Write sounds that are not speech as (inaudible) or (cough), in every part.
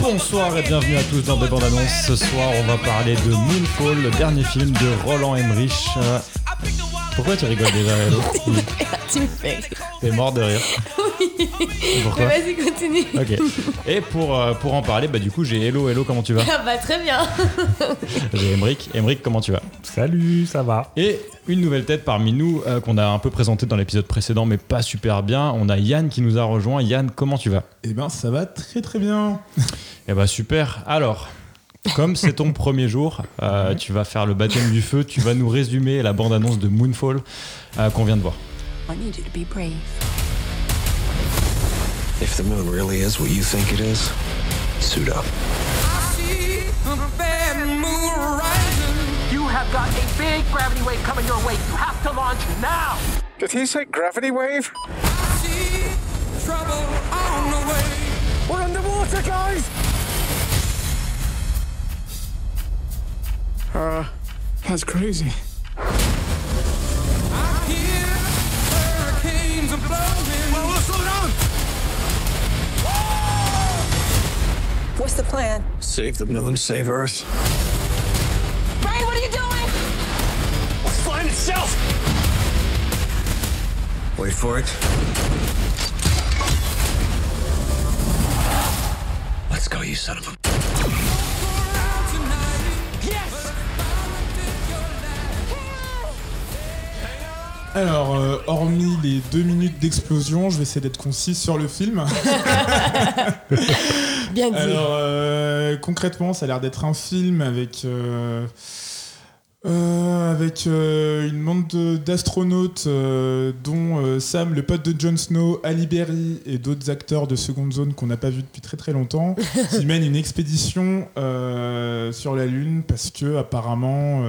Bonsoir et bienvenue à tous dans des bandes annonces. Ce soir, on va parler de Moonfall, le dernier film de Roland Emmerich. Euh, Pourquoi tu rigoles déjà, Hello (laughs) Tu me fais. T'es mort de rire. (laughs) Pourquoi Mais vas-y, continue. Ok. Et pour, euh, pour en parler, bah du coup, j'ai Hello, Hello, comment tu vas Ah bah très bien. (laughs) J'ai Emric. Emric, comment tu vas Salut, ça va Et une nouvelle tête parmi nous euh, qu'on a un peu présenté dans l'épisode précédent, mais pas super bien. On a Yann qui nous a rejoint. Yann, comment tu vas Eh ben, ça va très très bien. Eh bah super. Alors, comme c'est ton premier jour, euh, tu vas faire le baptême du feu. Tu vas nous résumer la bande-annonce de Moonfall euh, qu'on vient de voir. I need you to be brave. If the moon really is what you think it is, suit up. You have got a big gravity wave coming your way. You have to launch now! Did he say gravity wave? We're underwater, guys! Uh, that's crazy. What's the plan? Save the moon, save Earth. Brian, what are you doing? Flying itself! Wait for it. Let's go, you son of a. Alors, euh, hormis les deux minutes d'explosion, je vais essayer d'être concis sur le film. (laughs) Bien dit. Alors, euh, concrètement, ça a l'air d'être un film avec. euh, euh, avec une bande de- d'astronautes, dont Sam, le pote de Jon Snow, Ali Berry et d'autres acteurs de seconde zone qu'on n'a pas vu depuis très très longtemps, (laughs) qui mènent une expédition sur la Lune parce que apparemment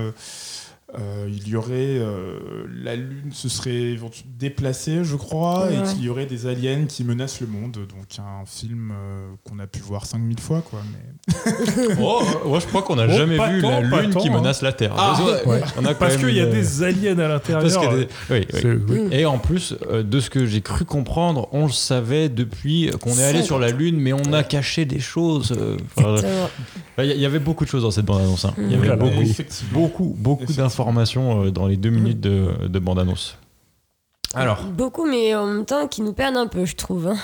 euh, il y aurait euh, la Lune se serait déplacée, je crois, Ouais. et qu'il y aurait des aliens qui menacent le monde. Donc un film euh, qu'on a pu voir 5000 fois, quoi. Mais... (laughs) Oh, ouais, je crois qu'on n'a Oh, jamais vu tant, la Lune tant, qui hein. menace la Terre. Ah, ouais. On a Parce qu'il y a des aliens à l'intérieur. Des- oui, oui. C'est- oui. Et en plus, euh, de ce que j'ai cru comprendre, on le savait depuis qu'on est allé sur la Lune, mais on a caché des choses. euh. Il y, avait beaucoup de choses dans cette bande-annonce. hein. Il y avait beaucoup, beaucoup, beaucoup d'informations euh, dans les deux minutes de, de bande-annonce. Alors, Beaucoup, mais en même temps, qui nous perdent un peu, je trouve. hein.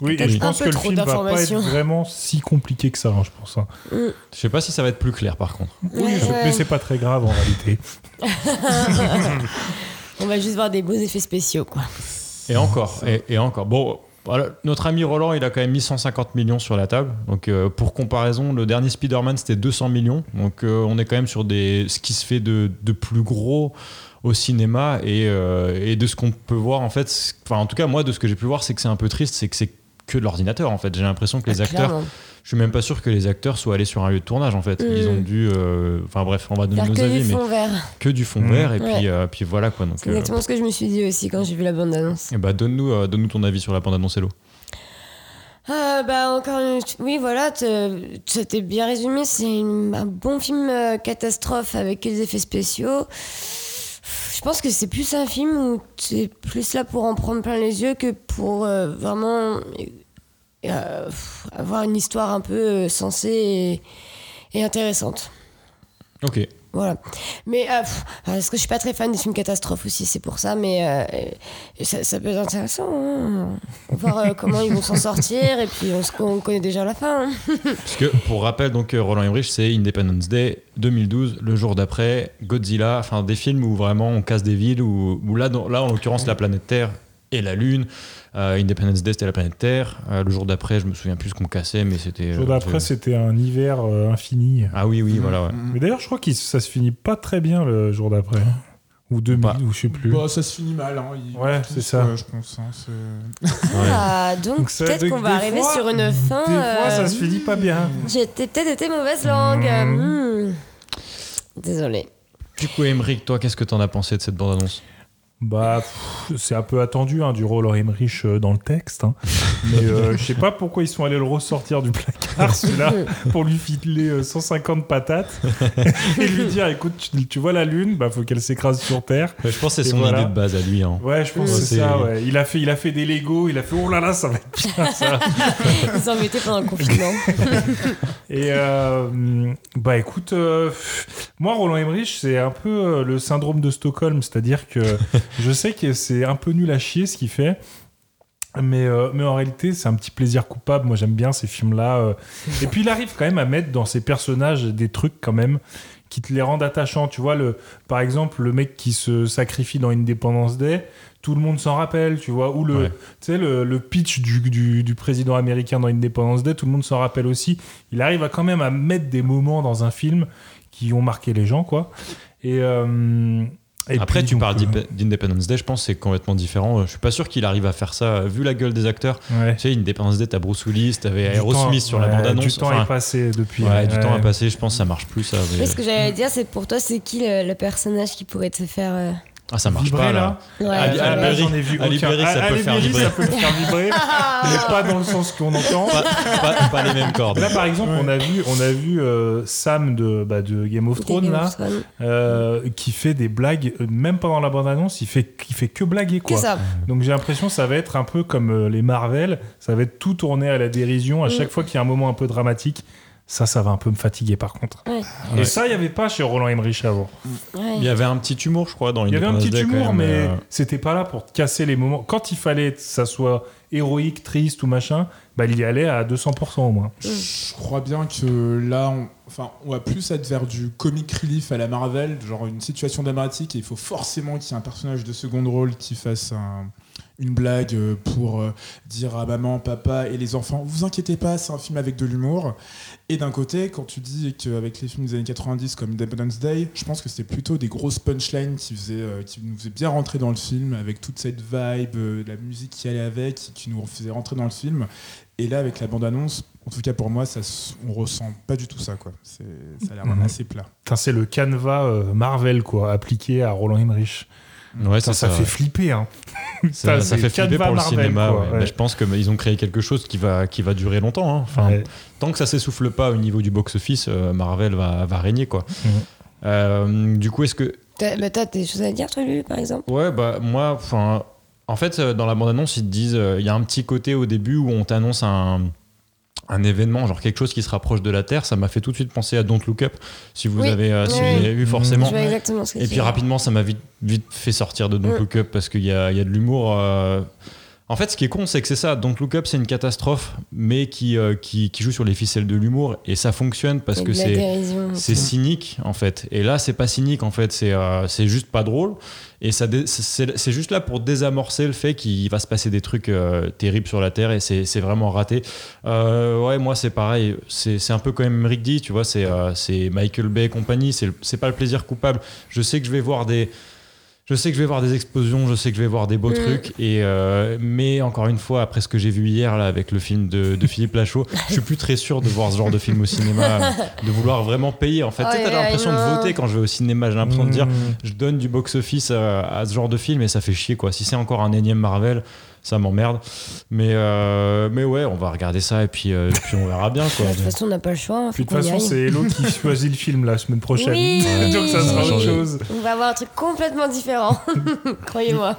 Oui, et je pense que le trop film va pas être d'informations. vraiment si compliqué que ça, hein, je pense. hein. Mm. je sais pas si ça va être plus clair par contre. Oui, Ouais, je- ouais. mais c'est pas très grave en réalité. (laughs) On va juste voir des beaux effets spéciaux, quoi. Et encore, et, et encore. Bon, voilà, notre ami Roland, il a quand même mis 150 millions sur la table. Donc, euh, pour comparaison, le dernier Spider-Man, c'était 200 millions. Donc, euh, on est quand même sur des, ce qui se fait de, de plus gros au cinéma. Et, euh, et de ce qu'on peut voir, en fait, enfin, en tout cas, moi, de ce que j'ai pu voir, c'est que c'est un peu triste, c'est que c'est que de l'ordinateur, en fait. J'ai l'impression que les Ah, acteurs, clairement. je suis même pas sûr que les acteurs soient allés sur un lieu de tournage, en fait. Mm. Ils ont dû, euh, enfin, bref, on va donner nos que avis, du mais fond vert. que du fond Mm. vert. Et Ouais. puis, euh, puis voilà, quoi. Donc, C'est euh, exactement ce que je me suis dit aussi quand j'ai vu la bande-annonce. eh bah, donne-nous euh, donne-nous ton avis sur la bande-annonce Hello. Ah, bah, encore une... Oui, voilà, c'était bien résumé. C'est une- un bon film euh, catastrophe avec les effets spéciaux. Je pense que c'est plus un film où tu es plus là pour en prendre plein les yeux que pour euh, vraiment euh, avoir une histoire un peu euh, sensée et, et intéressante. Ok. Voilà. Mais euh, pff, parce que je suis pas très fan des films catastrophes aussi, c'est pour ça. Mais euh, ça, ça peut être intéressant. hein. Voir euh, comment ils vont s'en sortir et puis on, se- on connaît déjà la fin. hein. (laughs) Parce que pour rappel, donc Roland Emmerich, c'est Independence Day 2012, le jour d'après, Godzilla, enfin des films où vraiment on casse des villes, où, où là, dans- là en l'occurrence la planète Terre et la Lune. Euh, Independence Day c'était la planète Terre. Euh, le jour d'après, je me souviens plus ce qu'on cassait, mais c'était. Le jour euh, d'après, je- c'était un hiver euh, infini. Ah oui, oui, voilà. Ouais. Mais d'ailleurs, je crois que ça se finit pas très bien le jour d'après. ou 2000 ou je sais plus. Bah, ça se finit mal. Hein. Ouais, c'est ça. je pense. hein, (laughs) Ah, donc, peut-être qu'on va arriver fois- sur une fin. Des fois, ça se finit pas bien. J'ai peut-être été mauvaise langue. Hmm. Désolée. Du coup, Emmerich, toi, qu'est-ce que t'en as pensé de cette bande-annonce? Bah, c'est un peu attendu hein, du Roller Emmerich euh, dans le texte. hein. Mais euh, je sais pas pourquoi ils sont allés le ressortir du placard, celui-là, pour lui filer euh, 150 patates (laughs) et lui dire écoute, tu, tu vois la lune, bah faut qu'elle s'écrase sur Terre. Je pense que c'est son voilà. idée de base à lui. hein. Ouais, je pense que c'est ça. Ouais. Il, a fait, il a fait des Lego, il a fait oh là là, ça va être bien ça. (laughs) Ils sont embêtés pendant le confinement. (laughs) Et euh, bah écoute, euh, moi Roland Emmerich, c'est un peu euh, le syndrome de Stockholm, c'est-à-dire que je sais que c'est un peu nul à chier ce qu'il fait. Mais, euh, mais en réalité, c'est un petit plaisir coupable. Moi, j'aime bien ces films-là. euh. Et puis, il arrive quand même à mettre dans ses personnages des trucs quand même qui te les rendent attachants. Tu vois, le, par exemple, le mec qui se sacrifie dans Independence Day, tout le monde s'en rappelle, tu vois. Ou le, Ouais. tu sais, le, le pitch du, du, du président américain dans Independence Day, tout le monde s'en rappelle aussi. Il arrive à quand même à mettre des moments dans un film qui ont marqué les gens, quoi. Et, euh, et Après, puis, tu parles euh, d'Indep- d'Independence Day, je pense que c'est complètement différent. Je suis pas sûr qu'il arrive à faire ça, vu la gueule des acteurs. Ouais. Tu sais, Independence Day, t'as Bruce Willis, t'avais Aerosmith temps- sur la bande-annonce. Du temps Enfin, est passé depuis. ouais, du temps a passé, je pense que ça marche plus, ça. mais- ce que j'allais dire, c'est pour toi, c'est qui le, le personnage qui pourrait te faire. euh, Ah, ça marche Vibrer, pas, là. là Ouais. Ali Là, Berry- j'en ai vu Ali aucun. Berry, ça peut faire vibrer. ça peut faire vibrer, (laughs) mais pas dans le sens qu'on entend. Pas, pas- pas les mêmes cordes. Là, par exemple, on a vu, on a vu euh, Sam de, bah, de Game of Thrones Game là, of Thrones. euh, qui fait des blagues, euh, même pendant la bande-annonce, il fait, il fait que blaguer Que quoi. ça. Donc j'ai l'impression que ça va être un peu comme euh, les Marvel, ça va être tout tourné à la dérision à Mm. chaque fois qu'il y a un moment un peu dramatique. Ça, ça va un peu me fatiguer par contre. Ouais. Et Ouais. ça, il n'y avait pas chez Roland Emmerich avant. Ouais. Il y avait un petit humour, je crois, dans Il y avait un petit Day, humour, mais euh, c'était pas là pour casser les moments. Quand il fallait que ça soit héroïque, triste ou machin, bah, il y allait à 200% au moins. Je crois bien que là, on, enfin, on va plus être vers du comic relief à la Marvel, genre une situation dramatique, et il faut forcément qu'il y ait un personnage de second rôle qui fasse un- une blague euh, pour euh, dire à maman, papa et les enfants, vous inquiétez pas, c'est un film avec de l'humour. Et d'un côté, quand tu dis qu'avec les films des années 90 comme Independence Day, je pense que c'était plutôt des grosses punchlines qui, faisaient, euh, qui nous faisaient bien rentrer dans le film, avec toute cette vibe, la musique qui allait avec, qui nous faisait rentrer dans le film. Et là, avec la bande-annonce, en tout cas pour moi, ça, on ressent pas du tout ça. Quoi. C'est- Ça a l'air Mhm. assez plat. C'est le canevas euh, Marvel quoi, appliqué à Roland Emmerich. Ouais, Putain, ça, ça. fait flipper. Hein. (laughs) Ça, ça fait flipper pour le Marvel, cinéma. quoi, ouais. ouais. Mais je pense qu'ils ont créé quelque chose qui va, qui va durer longtemps. hein. Enfin, Ouais. Tant que ça s'essouffle pas au niveau du box-office, euh, Marvel va, va régner. Quoi. Mhm. Euh, du coup, est-ce que. T'as bah, t'as des choses à dire, toi, Lulu, par exemple? Ouais, bah moi, enfin. En fait, euh, dans la bande-annonce, ils te disent. euh, Il y a un petit côté au début où on t'annonce un. Un événement, genre quelque chose qui se rapproche de la Terre, ça m'a fait tout de suite penser à Don't Look Up. Si vous Oui. avez, euh, si vous vu, forcément. Je vois exactement ce que Et puis rapidement, ça m'a vite, vite fait sortir de Don't Mm. Look Up parce qu'il y a, il y a de l'humour. euh. En fait, ce qui est con, c'est que c'est ça. Don't Look Up, c'est une catastrophe, mais qui, euh, qui, qui joue sur les ficelles de l'humour. Et ça fonctionne parce que c'est. cynique en fait. Et là, c'est pas cynique en fait. C'est euh, c'est juste pas drôle. Et ça c'est juste là pour désamorcer le fait qu'il va se passer des trucs euh, terribles sur la Terre et c'est vraiment raté. Ouais, moi c'est pareil. C'est un peu quand même Rick D, tu vois. C'est c'est Michael Bay et compagnie. C'est pas le plaisir coupable. Je sais que je vais voir des. Je sais que je vais voir des explosions, je sais que je vais voir des beaux Mm. trucs, et euh, mais encore une fois, après ce que j'ai vu hier là avec le film de, de Philippe Lachaud, (laughs) je suis plus très sûr de voir ce genre de film au cinéma, de vouloir vraiment payer. En fait, Tu sais, Ouais, t'as l'impression de voter quand je vais au cinéma. J'ai l'impression de dire, Mmh. je donne du box-office à, à ce genre de film et ça fait chier quoi. Si c'est encore un énième Marvel, ça m'emmerde. Mais euh, mais ouais, on va regarder ça et puis euh, puis on verra bien quoi. (laughs) De toute façon, on n'a pas le choix. hein, Puis de toute façon, c'est Hello qui (laughs) choisit le film la semaine prochaine. Oui. Donc ça sera autre Changer. chose. On va avoir un truc complètement différent. (laughs) Croyez-moi.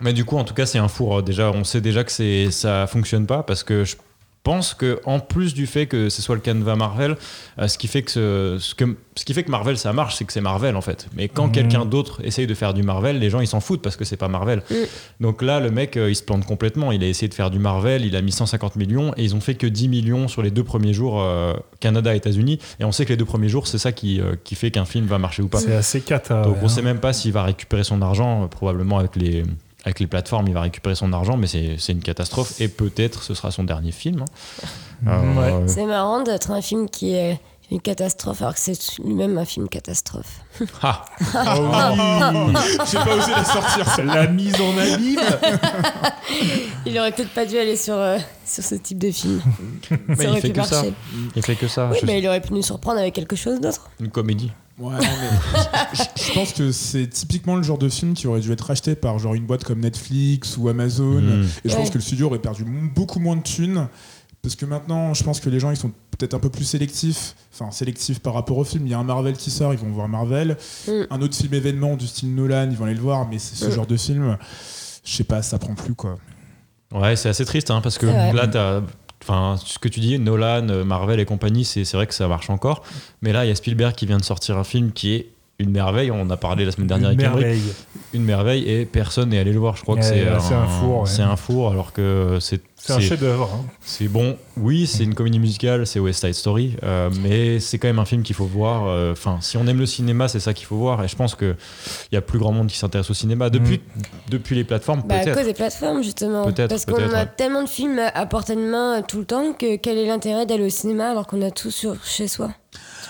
Mais du coup, en tout cas, c'est un four. Déjà, on sait déjà que c'est ça fonctionne pas parce que je pense que en plus du fait que ce soit le canevas Marvel, euh, ce qui fait que ce, ce que ce qui fait que Marvel ça marche, c'est que c'est Marvel en fait. Mais quand Mhm. quelqu'un d'autre essaye de faire du Marvel, les gens ils s'en foutent parce que c'est pas Marvel. Mm. Donc là, le mec, euh, il se plante complètement. Il a essayé de faire du Marvel, il a mis 150 millions et ils ont fait que 10 millions sur les deux premiers jours euh, Canada États-Unis. Et on sait que les deux premiers jours, c'est ça qui euh, qui fait qu'un film va marcher ou pas. C'est assez cata. Donc ouais, on hein. sait même pas s'il va récupérer son argent, euh, probablement avec les, avec les plateformes, il va récupérer son argent, mais c'est c'est une catastrophe. Et peut-être ce sera son dernier film. hein. (laughs) Euh, Ouais. C'est marrant d'être un film qui est une catastrophe, alors que c'est lui-même un film catastrophe. Ah, (laughs) (laughs) J'ai pas osé la sortir. La mise en abîme Il aurait peut-être pas dû aller sur, euh, sur ce type de film. mais ça il fait pu que ça. Il fait que ça. Oui, Je- mais il aurait pu nous surprendre avec quelque chose d'autre. Une comédie. Ouais, non, mais je, je pense que c'est typiquement le genre de film qui aurait dû être racheté par genre une boîte comme Netflix ou Amazon. Mm. Et je Ouais. pense que le studio aurait perdu beaucoup moins de thunes. Parce que maintenant, je pense que les gens, ils sont peut-être un peu plus sélectifs. Enfin, sélectifs par rapport au film. Il y a un Marvel qui sort, ils vont voir Marvel. Mm. Un autre film événement du style Nolan, ils vont aller le voir. Mais c'est ce Mm. genre de film, je sais pas, ça prend plus quoi. Ouais, c'est assez triste hein, parce que là, t'as- Enfin, ce que tu dis, Nolan, euh, Marvel et compagnie, c'est c'est vrai que ça marche encore. Mais là, il y a Spielberg qui vient de sortir un film qui est une merveille. On en a parlé la semaine dernière Une merveille. Une merveille et personne n'est allé le voir. Je crois que Ouais, c'est un four, ouais. C'est un four alors que c'est. C'est un chef-d'œuvre. hein. C'est bon, oui, c'est une comédie musicale, c'est West Side Story, euh, mais c'est quand même un film qu'il faut voir. euh, Enfin, si on aime le cinéma, c'est ça qu'il faut voir. Et je pense qu'il y a plus grand monde qui s'intéresse au cinéma depuis, depuis les plateformes, Bah, à cause des plateformes, justement. Peut-être, Parce qu'on a ouais. tellement de films à portée de main tout le temps que quel est l'intérêt d'aller au cinéma alors qu'on a tout sur, chez soi?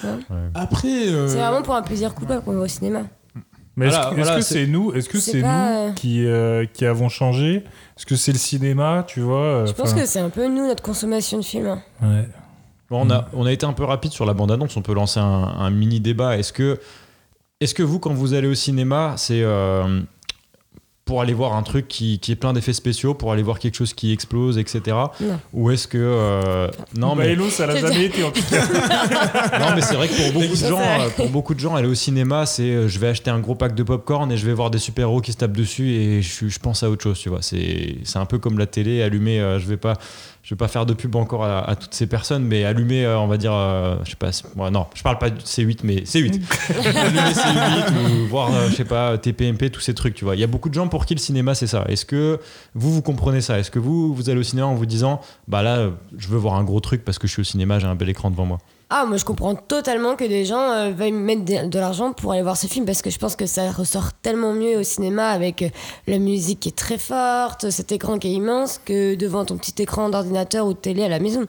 Tu vois Après. euh, C'est vraiment pour un plaisir coupable qu'on va au cinéma. Mais est-ce Voilà, que- est-ce voilà, que c'est- c'est nous Est-ce que C'est pas, nous euh, qui, euh, qui avons changé? Est-ce que c'est le cinéma, tu vois euh, Je pense que c'est un peu nous, notre consommation de films. ouais. Bon, on, a, on a été un peu rapide sur la bande-annonce, on peut lancer un, un mini débat. Est-ce que, est que vous, quand vous allez au cinéma, c'est euh, pour aller voir un truc qui, qui est plein d'effets spéciaux, pour aller voir quelque chose qui explose, etc. Non. Ou est-ce que... euh, non, Bah, mais... Hello, ça l'a jamais été en tout cas. (laughs) Non, mais c'est vrai que pour beaucoup de gens, euh, pour beaucoup de gens, aller au cinéma, c'est euh, je vais acheter un gros pack de popcorn et je vais voir des super-héros qui se tapent dessus et je, je pense à autre chose, tu vois. C'est c'est un peu comme la télé, allumer, euh, je vais pas je vais pas faire de pub encore à, à toutes ces personnes, mais allumer, euh, on va dire, euh, je sais pas, non, je parle pas du C8, mais C8. (laughs) allumer C8 ou voir, euh, je sais pas, TPMP, tous ces trucs, tu vois. Il y a beaucoup de gens pour qui le cinéma, c'est ça. Est-ce que vous, vous comprenez ça? Est-ce que vous, vous allez au cinéma en vous disant, bah là, je veux voir un gros truc parce que je suis au cinéma, j'ai un bel écran devant moi? Ah, moi je comprends totalement que des gens euh, veuillent mettre de, de l'argent pour aller voir ce film parce que je pense que ça ressort tellement mieux au cinéma avec euh, la musique qui est très forte, cet écran qui est immense que devant ton petit écran d'ordinateur ou de télé à la maison.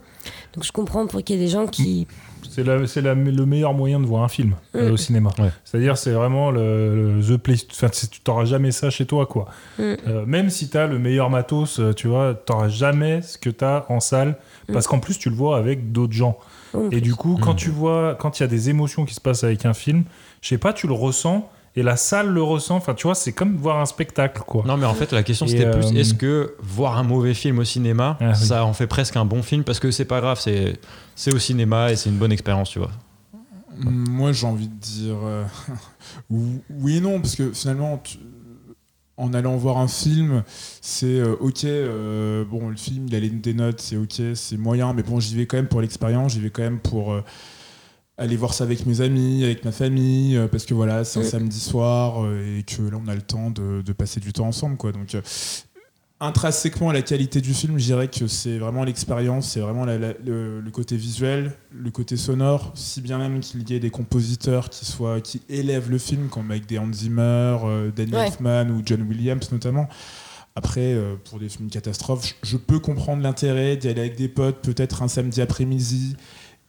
Donc je comprends pour qu'il y ait des gens qui. C'est la- c'est la- le meilleur moyen de voir un film euh, Mm. au cinéma. Ouais. C'est-à-dire, c'est vraiment le, le the place. Enfin, c'est- tu t'auras jamais ça chez toi, quoi. Mm. Euh, même si t'as le meilleur matos, euh, tu vois, t'auras jamais ce que t'as en salle, parce qu'en plus tu le vois avec d'autres gens. Mm. Et du coup, Mm. quand tu vois, quand il y a des émotions qui se passent avec un film, je sais pas, tu le ressens. Et la salle le ressent. Enfin, tu vois, c'est comme voir un spectacle, quoi. Non, mais en fait, la question c'était euh, plus est-ce que voir un mauvais film au cinéma, Ah, oui. ça en fait presque un bon film? Parce que c'est pas grave, c'est c'est au cinéma et c'est une bonne expérience, tu vois. Moi, j'ai envie de dire euh, (laughs) oui et non, parce que finalement, tu- en allant voir un film, c'est euh, ok, euh, bon, le film, il a des notes, c'est ok, c'est moyen, mais bon, j'y vais quand même pour l'expérience, j'y vais quand même pour euh, aller voir ça avec mes amis, avec ma famille, parce que voilà, c'est un samedi soir et que là, on a le temps de, de passer du temps ensemble, quoi. Donc, intrinsèquement à la qualité du film, je dirais que c'est vraiment l'expérience, c'est vraiment la- la- le, le côté visuel, le côté sonore, si bien même qu'il y ait des compositeurs qui soient qui élèvent le film, comme avec des Hans Zimmer, euh, Danny Ouais. Elfman ou John Williams notamment. Après, euh, pour des films catastrophes, je, je peux comprendre l'intérêt d'y aller avec des potes, peut-être un samedi après-midi.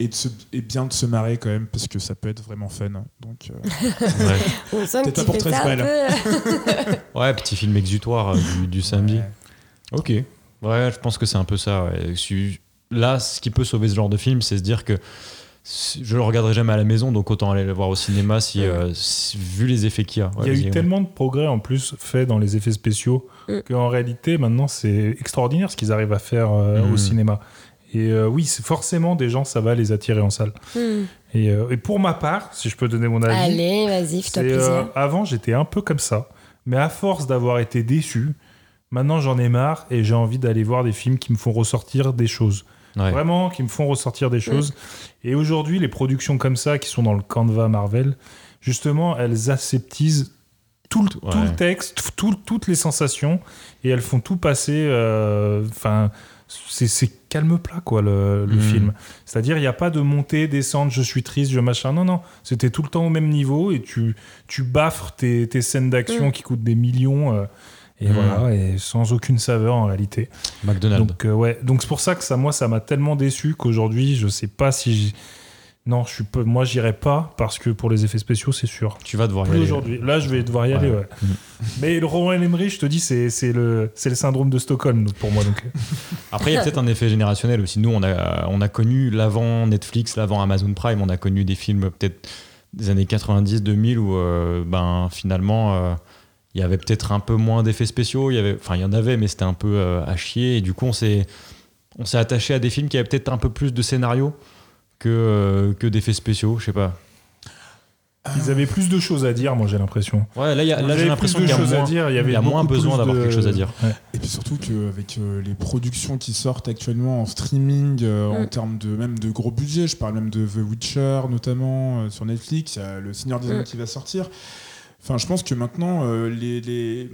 Et, de se- et bien de se marrer quand même, parce que ça peut être vraiment fun. Donc, euh, (laughs) Peut-être pas pour fais 13 ça un balles. peu. Ouais, petit film exutoire euh, du, du samedi. Ouais. Ok. Ouais, je pense que c'est un peu ça. ouais. Là, ce qui peut sauver ce genre de film, c'est se dire que je le regarderai jamais à la maison, donc autant aller le voir au cinéma si, euh, si- vu les effets qu'il y a. Ouais, Il y a eu ouais. tellement de progrès en plus fait dans les effets spéciaux Mm. qu'en réalité maintenant c'est extraordinaire ce qu'ils arrivent à faire euh, Mm. au cinéma. Et euh, oui, c'est forcément des gens ça va les attirer en salle. Hmm. Et, euh, et pour ma part, si je peux donner mon avis, Allez, vas-y, fais-toi plaisir. euh, avant j'étais un peu comme ça, mais à force d'avoir été déçu, maintenant j'en ai marre et j'ai envie d'aller voir des films qui me font ressortir des choses. Ouais. Vraiment, qui me font ressortir des choses. Et aujourd'hui, les productions comme ça, qui sont dans le Canva Marvel, justement, elles aseptisent tout le, tout le texte, tout- toutes les sensations, et elles font tout passer. euh, Enfin, c'est c'est calme plat, quoi, le, le Mhm. film. C'est-à-dire, il n'y a pas de montée, descente, je suis triste, je machin. Non, non. C'était tout le temps au même niveau, et tu, tu baffres tes, tes scènes d'action Mhm. qui coûtent des millions. euh, et Mhm. voilà, et sans aucune saveur en réalité. McDonald's. Donc euh, ouais, donc c'est pour ça que ça, moi, ça m'a tellement déçu qu'aujourd'hui, je sais pas si Non, je suis peu, moi j'irai pas parce que pour les effets spéciaux, c'est sûr. Tu vas devoir y aller. aujourd'hui. Là, je vais devoir y aller, Ouais. ouais. Mais le Roland Emmerich, je te dis, c'est c'est le, c'est le syndrome de Stockholm donc, pour moi. Donc. (laughs) Après, il y a peut-être un effet générationnel aussi. Nous, on a, on a connu l'avant Netflix, l'avant Amazon Prime, on a connu des films peut-être des années 90, 2000 où euh, ben, finalement euh, il y avait peut-être un peu moins d'effets spéciaux. Il y avait, enfin, il y en avait, mais c'était un peu euh, à chier. Et du coup, on s'est, on s'est attaché à des films qui avaient peut-être un peu plus de scénario que, euh, que d'effets spéciaux. Je sais pas. Ils avaient plus de choses à dire, moi j'ai l'impression. Ouais, là, il y a- Ils là, j'ai l'impression qu'il de y a choses à moins- dire. Il y avait il y a moins besoin d'avoir de- quelque chose à dire. Ouais. Et puis surtout qu'avec euh, les productions qui sortent actuellement en streaming, euh, en Mm. termes de même de gros budget, je parle même de The Witcher notamment euh, sur Netflix, il y a Le Seigneur des Mm. Anneaux qui va sortir. Enfin, je pense que maintenant, euh, les, les,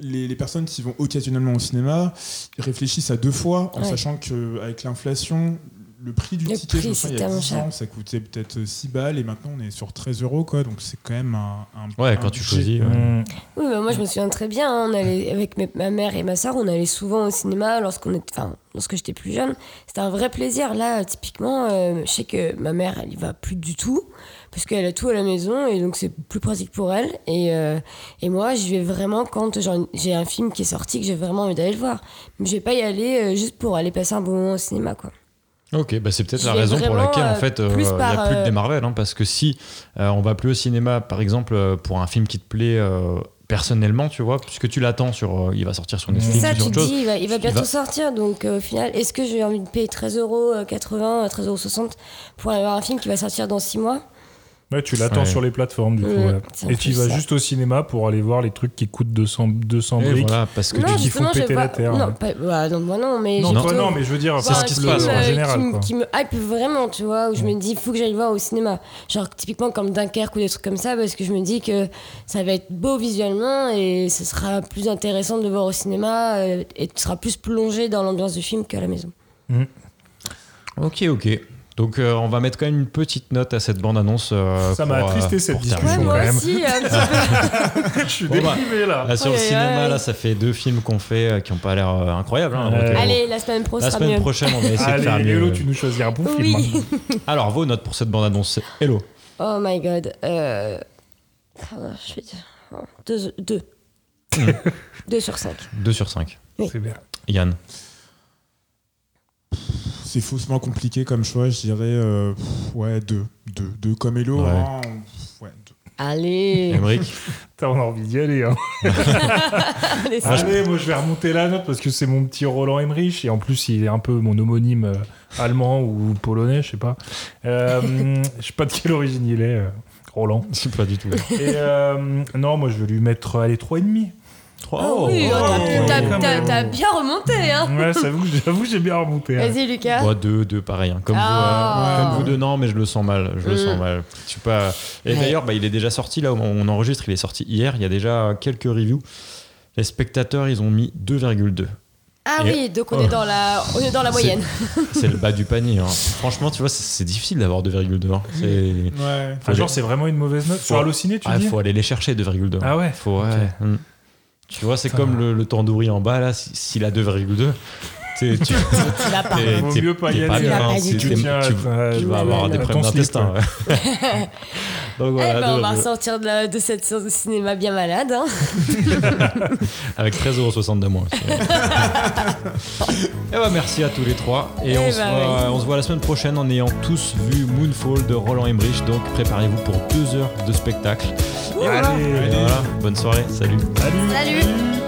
les, les personnes qui vont occasionnellement au cinéma ils réfléchissent à deux fois en Ouais. sachant qu'avec l'inflation, le prix du Le ticket, je prix, souviens, il y a tellement 10 cher. ans, ça coûtait peut-être 6 balles et maintenant on est sur 13 euros, quoi. Donc c'est quand même un. un- Ouais, un quand tu choisis. ouais. Mmh. Oui, bah, moi je me souviens très bien. hein, on allait, avec mes- ma mère et ma soeur, on allait souvent au cinéma lorsqu'on était, enfin, lorsque j'étais plus jeune. C'était un vrai plaisir. Là, typiquement, euh, je sais que ma mère, elle y va plus du tout parce qu'elle a tout à la maison et donc c'est plus pratique pour elle. Et, euh, et moi, je vais vraiment quand j'ai un film qui est sorti que j'ai vraiment envie d'aller le voir. Mais je vais pas y aller euh, juste pour aller passer un bon moment au cinéma, quoi. Ok, bah c'est peut-être la raison pour laquelle en euh, fait euh, il plus n'y a plus de euh, des Marvel, hein, parce que si euh, on va plus au cinéma, par exemple euh, pour un film qui te plaît euh, personnellement, tu vois, puisque tu l'attends sur, euh, il va sortir sur C'est Netflix, ça, ou sur tu te dis, il va, il va Il bientôt va- sortir, donc euh, au final, est-ce que j'ai envie de payer 13,80€, 13,60€ pour aller voir un film qui va sortir dans 6 mois? Ouais, tu l'attends Ouais. sur les plateformes du coup. Ouais. Et tu vas ça. juste au cinéma pour aller voir les trucs qui coûtent 200, 200 Et briques. voilà, parce que Non, tu vais péter la terre. Non, pas- bah, non, moi non, mais Non, j'ai toi plutôt non, mais je veux dire, c'est ce qui se passe, en général, Qui, quoi. qui me hype vraiment, tu vois, où je me dis, il faut que j'aille voir au cinéma. Genre, typiquement comme Dunkerque ou des trucs comme ça, parce que je me dis que ça va être beau visuellement et ce sera plus intéressant de le voir au cinéma euh, et tu seras plus plongé dans l'ambiance du film qu'à la maison. Ok, ok. Donc euh, on va mettre quand même une petite note à cette bande-annonce. euh, Ça m'a pour, attristé, euh, cette discussion. quand moi même. aussi, un (laughs) petit peu. je suis Bon, bah, déprimé là. Là, sur le cinéma, là, ça fait deux films qu'on fait euh, qui n'ont pas l'air euh, incroyables. hein, euh, Allez, la semaine pro la semaine mieux. prochaine, on va essayer de faire mieux. Hello, tu nous choisis un bon film. Oui. hein. (laughs) Alors, vos notes pour cette bande-annonce, c'est Hello. Oh my god. Euh... je vais dire... oh, Deux. Deux. (laughs) Deux sur cinq. 2 sur 5. C'est bien. Yann. C'est faussement compliqué comme choix, je dirais euh, pff, ouais, deux. Deux, deux comme Hello. Ouais. hein, ouais, deux. Allez. On a (laughs) envie d'y aller. Hein. (laughs) Allez, Allez, moi je vais remonter la note parce que c'est mon petit Roland Emmerich et en plus il est un peu mon homonyme euh, allemand ou polonais, je sais pas. Euh, (laughs) je sais pas de quelle origine il est, euh, Roland. Je sais pas du tout. Et euh, non, moi je vais lui mettre allez 3,5. 3. Ah oui, oh, t'as- bien remonté, hein. Ouais, j'avoue, j'avoue j'ai bien remonté. hein. Vas-y, Lucas. Moi, deux, deux, pareil. hein. Comme, Ah. vous, euh, comme vous deux, non, mais je le sens mal. Je le Mm. sens mal. Je suis pas. Et Ouais. d'ailleurs, bah, il est déjà sorti là où on enregistre. Il est sorti hier. Il y a déjà quelques reviews. Les spectateurs, ils ont mis 2,2. Ah Et- oui, donc on Oh. est dans la, on est dans la moyenne. (laughs) C'est le bas du panier. hein. Franchement, tu vois, c'est- difficile d'avoir 2,2. hein. C'est. Ouais. Ah, genre c'est vraiment une mauvaise note. Sur Faut- Allociné, tu Ah, dis faut aller les chercher 2,2. Ah ouais Faut, ouais. Mm. Tu vois, c'est comme le, le tandoori en bas là. si- S'il a 2,2, t'es- (laughs) tu l'as pas. Vaut mieux pas y aller, hein. tu, euh, tu vas avoir des problèmes d'intestin. Donc voilà, ben, on va deux- sortir de, cette séance de cinéma bien malade. Hein. (laughs) avec 13,60€ de moins. Et bah, merci à tous les trois. Et Eh on, se bah, voit, on se voit la semaine prochaine en ayant tous vu Moonfall de Roland Emmerich. Donc préparez-vous pour deux heures de spectacle. Et voilà. Bonne soirée. Salut. Salut.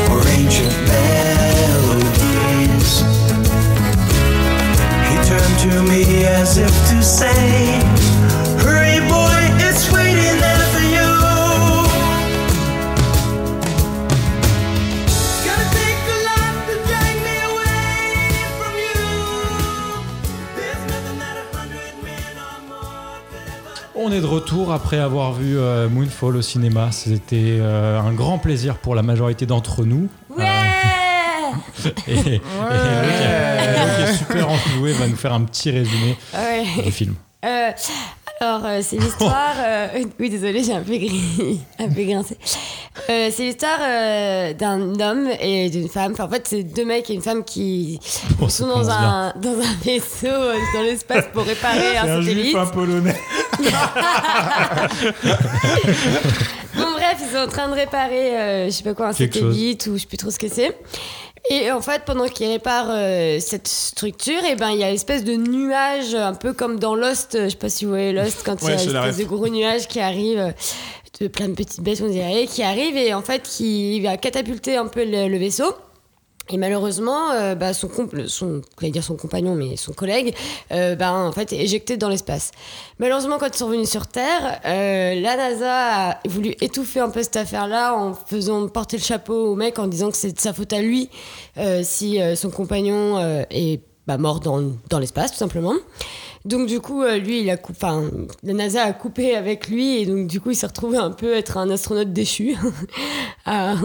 On est de retour après avoir vu euh, Moonfall au cinéma. C'était euh, un grand plaisir pour la majorité d'entre nous. Ouais Et, et Eric, Eric est super enjoué, va nous faire un petit résumé Ouais. du film. Euh, alors, euh, c'est l'histoire. euh, oui, désolé, j'ai un peu, gris, (laughs) un peu grincé. Euh, c'est l'histoire euh, d'un homme et d'une femme. Enfin, en fait, c'est deux mecs et une femme qui Oh, sont dans un, dans un vaisseau euh, dans l'espace pour réparer un un satellite. un polonais. (laughs) Bon, bref, ils sont en train de réparer, euh, je sais pas quoi, un Quelque satellite ou je sais plus trop ce que c'est. Et en fait, pendant qu'ils réparent euh, cette structure, et ben il y a une espèce de nuage, un peu comme dans Lost. euh, Je sais pas si vous voyez Lost, quand il Ouais, y a je une la espèce de gros nuage qui arrive, euh, de plein de petites bêtes, on dirait, qui arrive et en fait qui va catapulter un peu le, le vaisseau. Et malheureusement, euh, bah, son, son, dire son compagnon, mais son collègue, euh, bah, en fait, est éjecté dans l'espace. Malheureusement, quand ils sont revenus sur Terre, euh, la NASA a voulu étouffer un peu cette affaire-là en faisant porter le chapeau au mec en disant que c'est de sa faute à lui si son compagnon est bah, mort dans, dans l'espace, tout simplement. Donc du coup, euh, lui, il a coup- enfin, la NASA a coupé avec lui et donc du coup, il s'est retrouvé un peu être un astronaute déchu, à, (laughs) à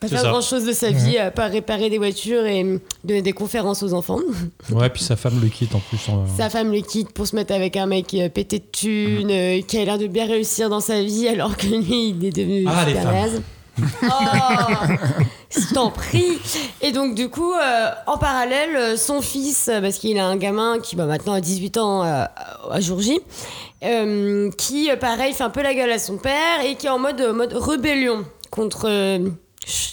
pas faire ça. grand chose de sa vie, à pas réparer des voitures et euh, donner des conférences aux enfants. (laughs) Ouais, puis sa femme le quitte en plus. en- Sa femme le quitte pour se mettre avec un mec euh, pété de thunes, euh, qui a l'air de bien réussir dans sa vie alors que lui, il est devenu Ah, les super femmes. Oh, je t'en prie. Et donc du coup, euh, en parallèle, son fils, euh, parce qu'il a un gamin qui bah, maintenant a 18 ans euh, à jour J, qui pareil fait un peu la gueule à son père et qui est en mode, mode rébellion contre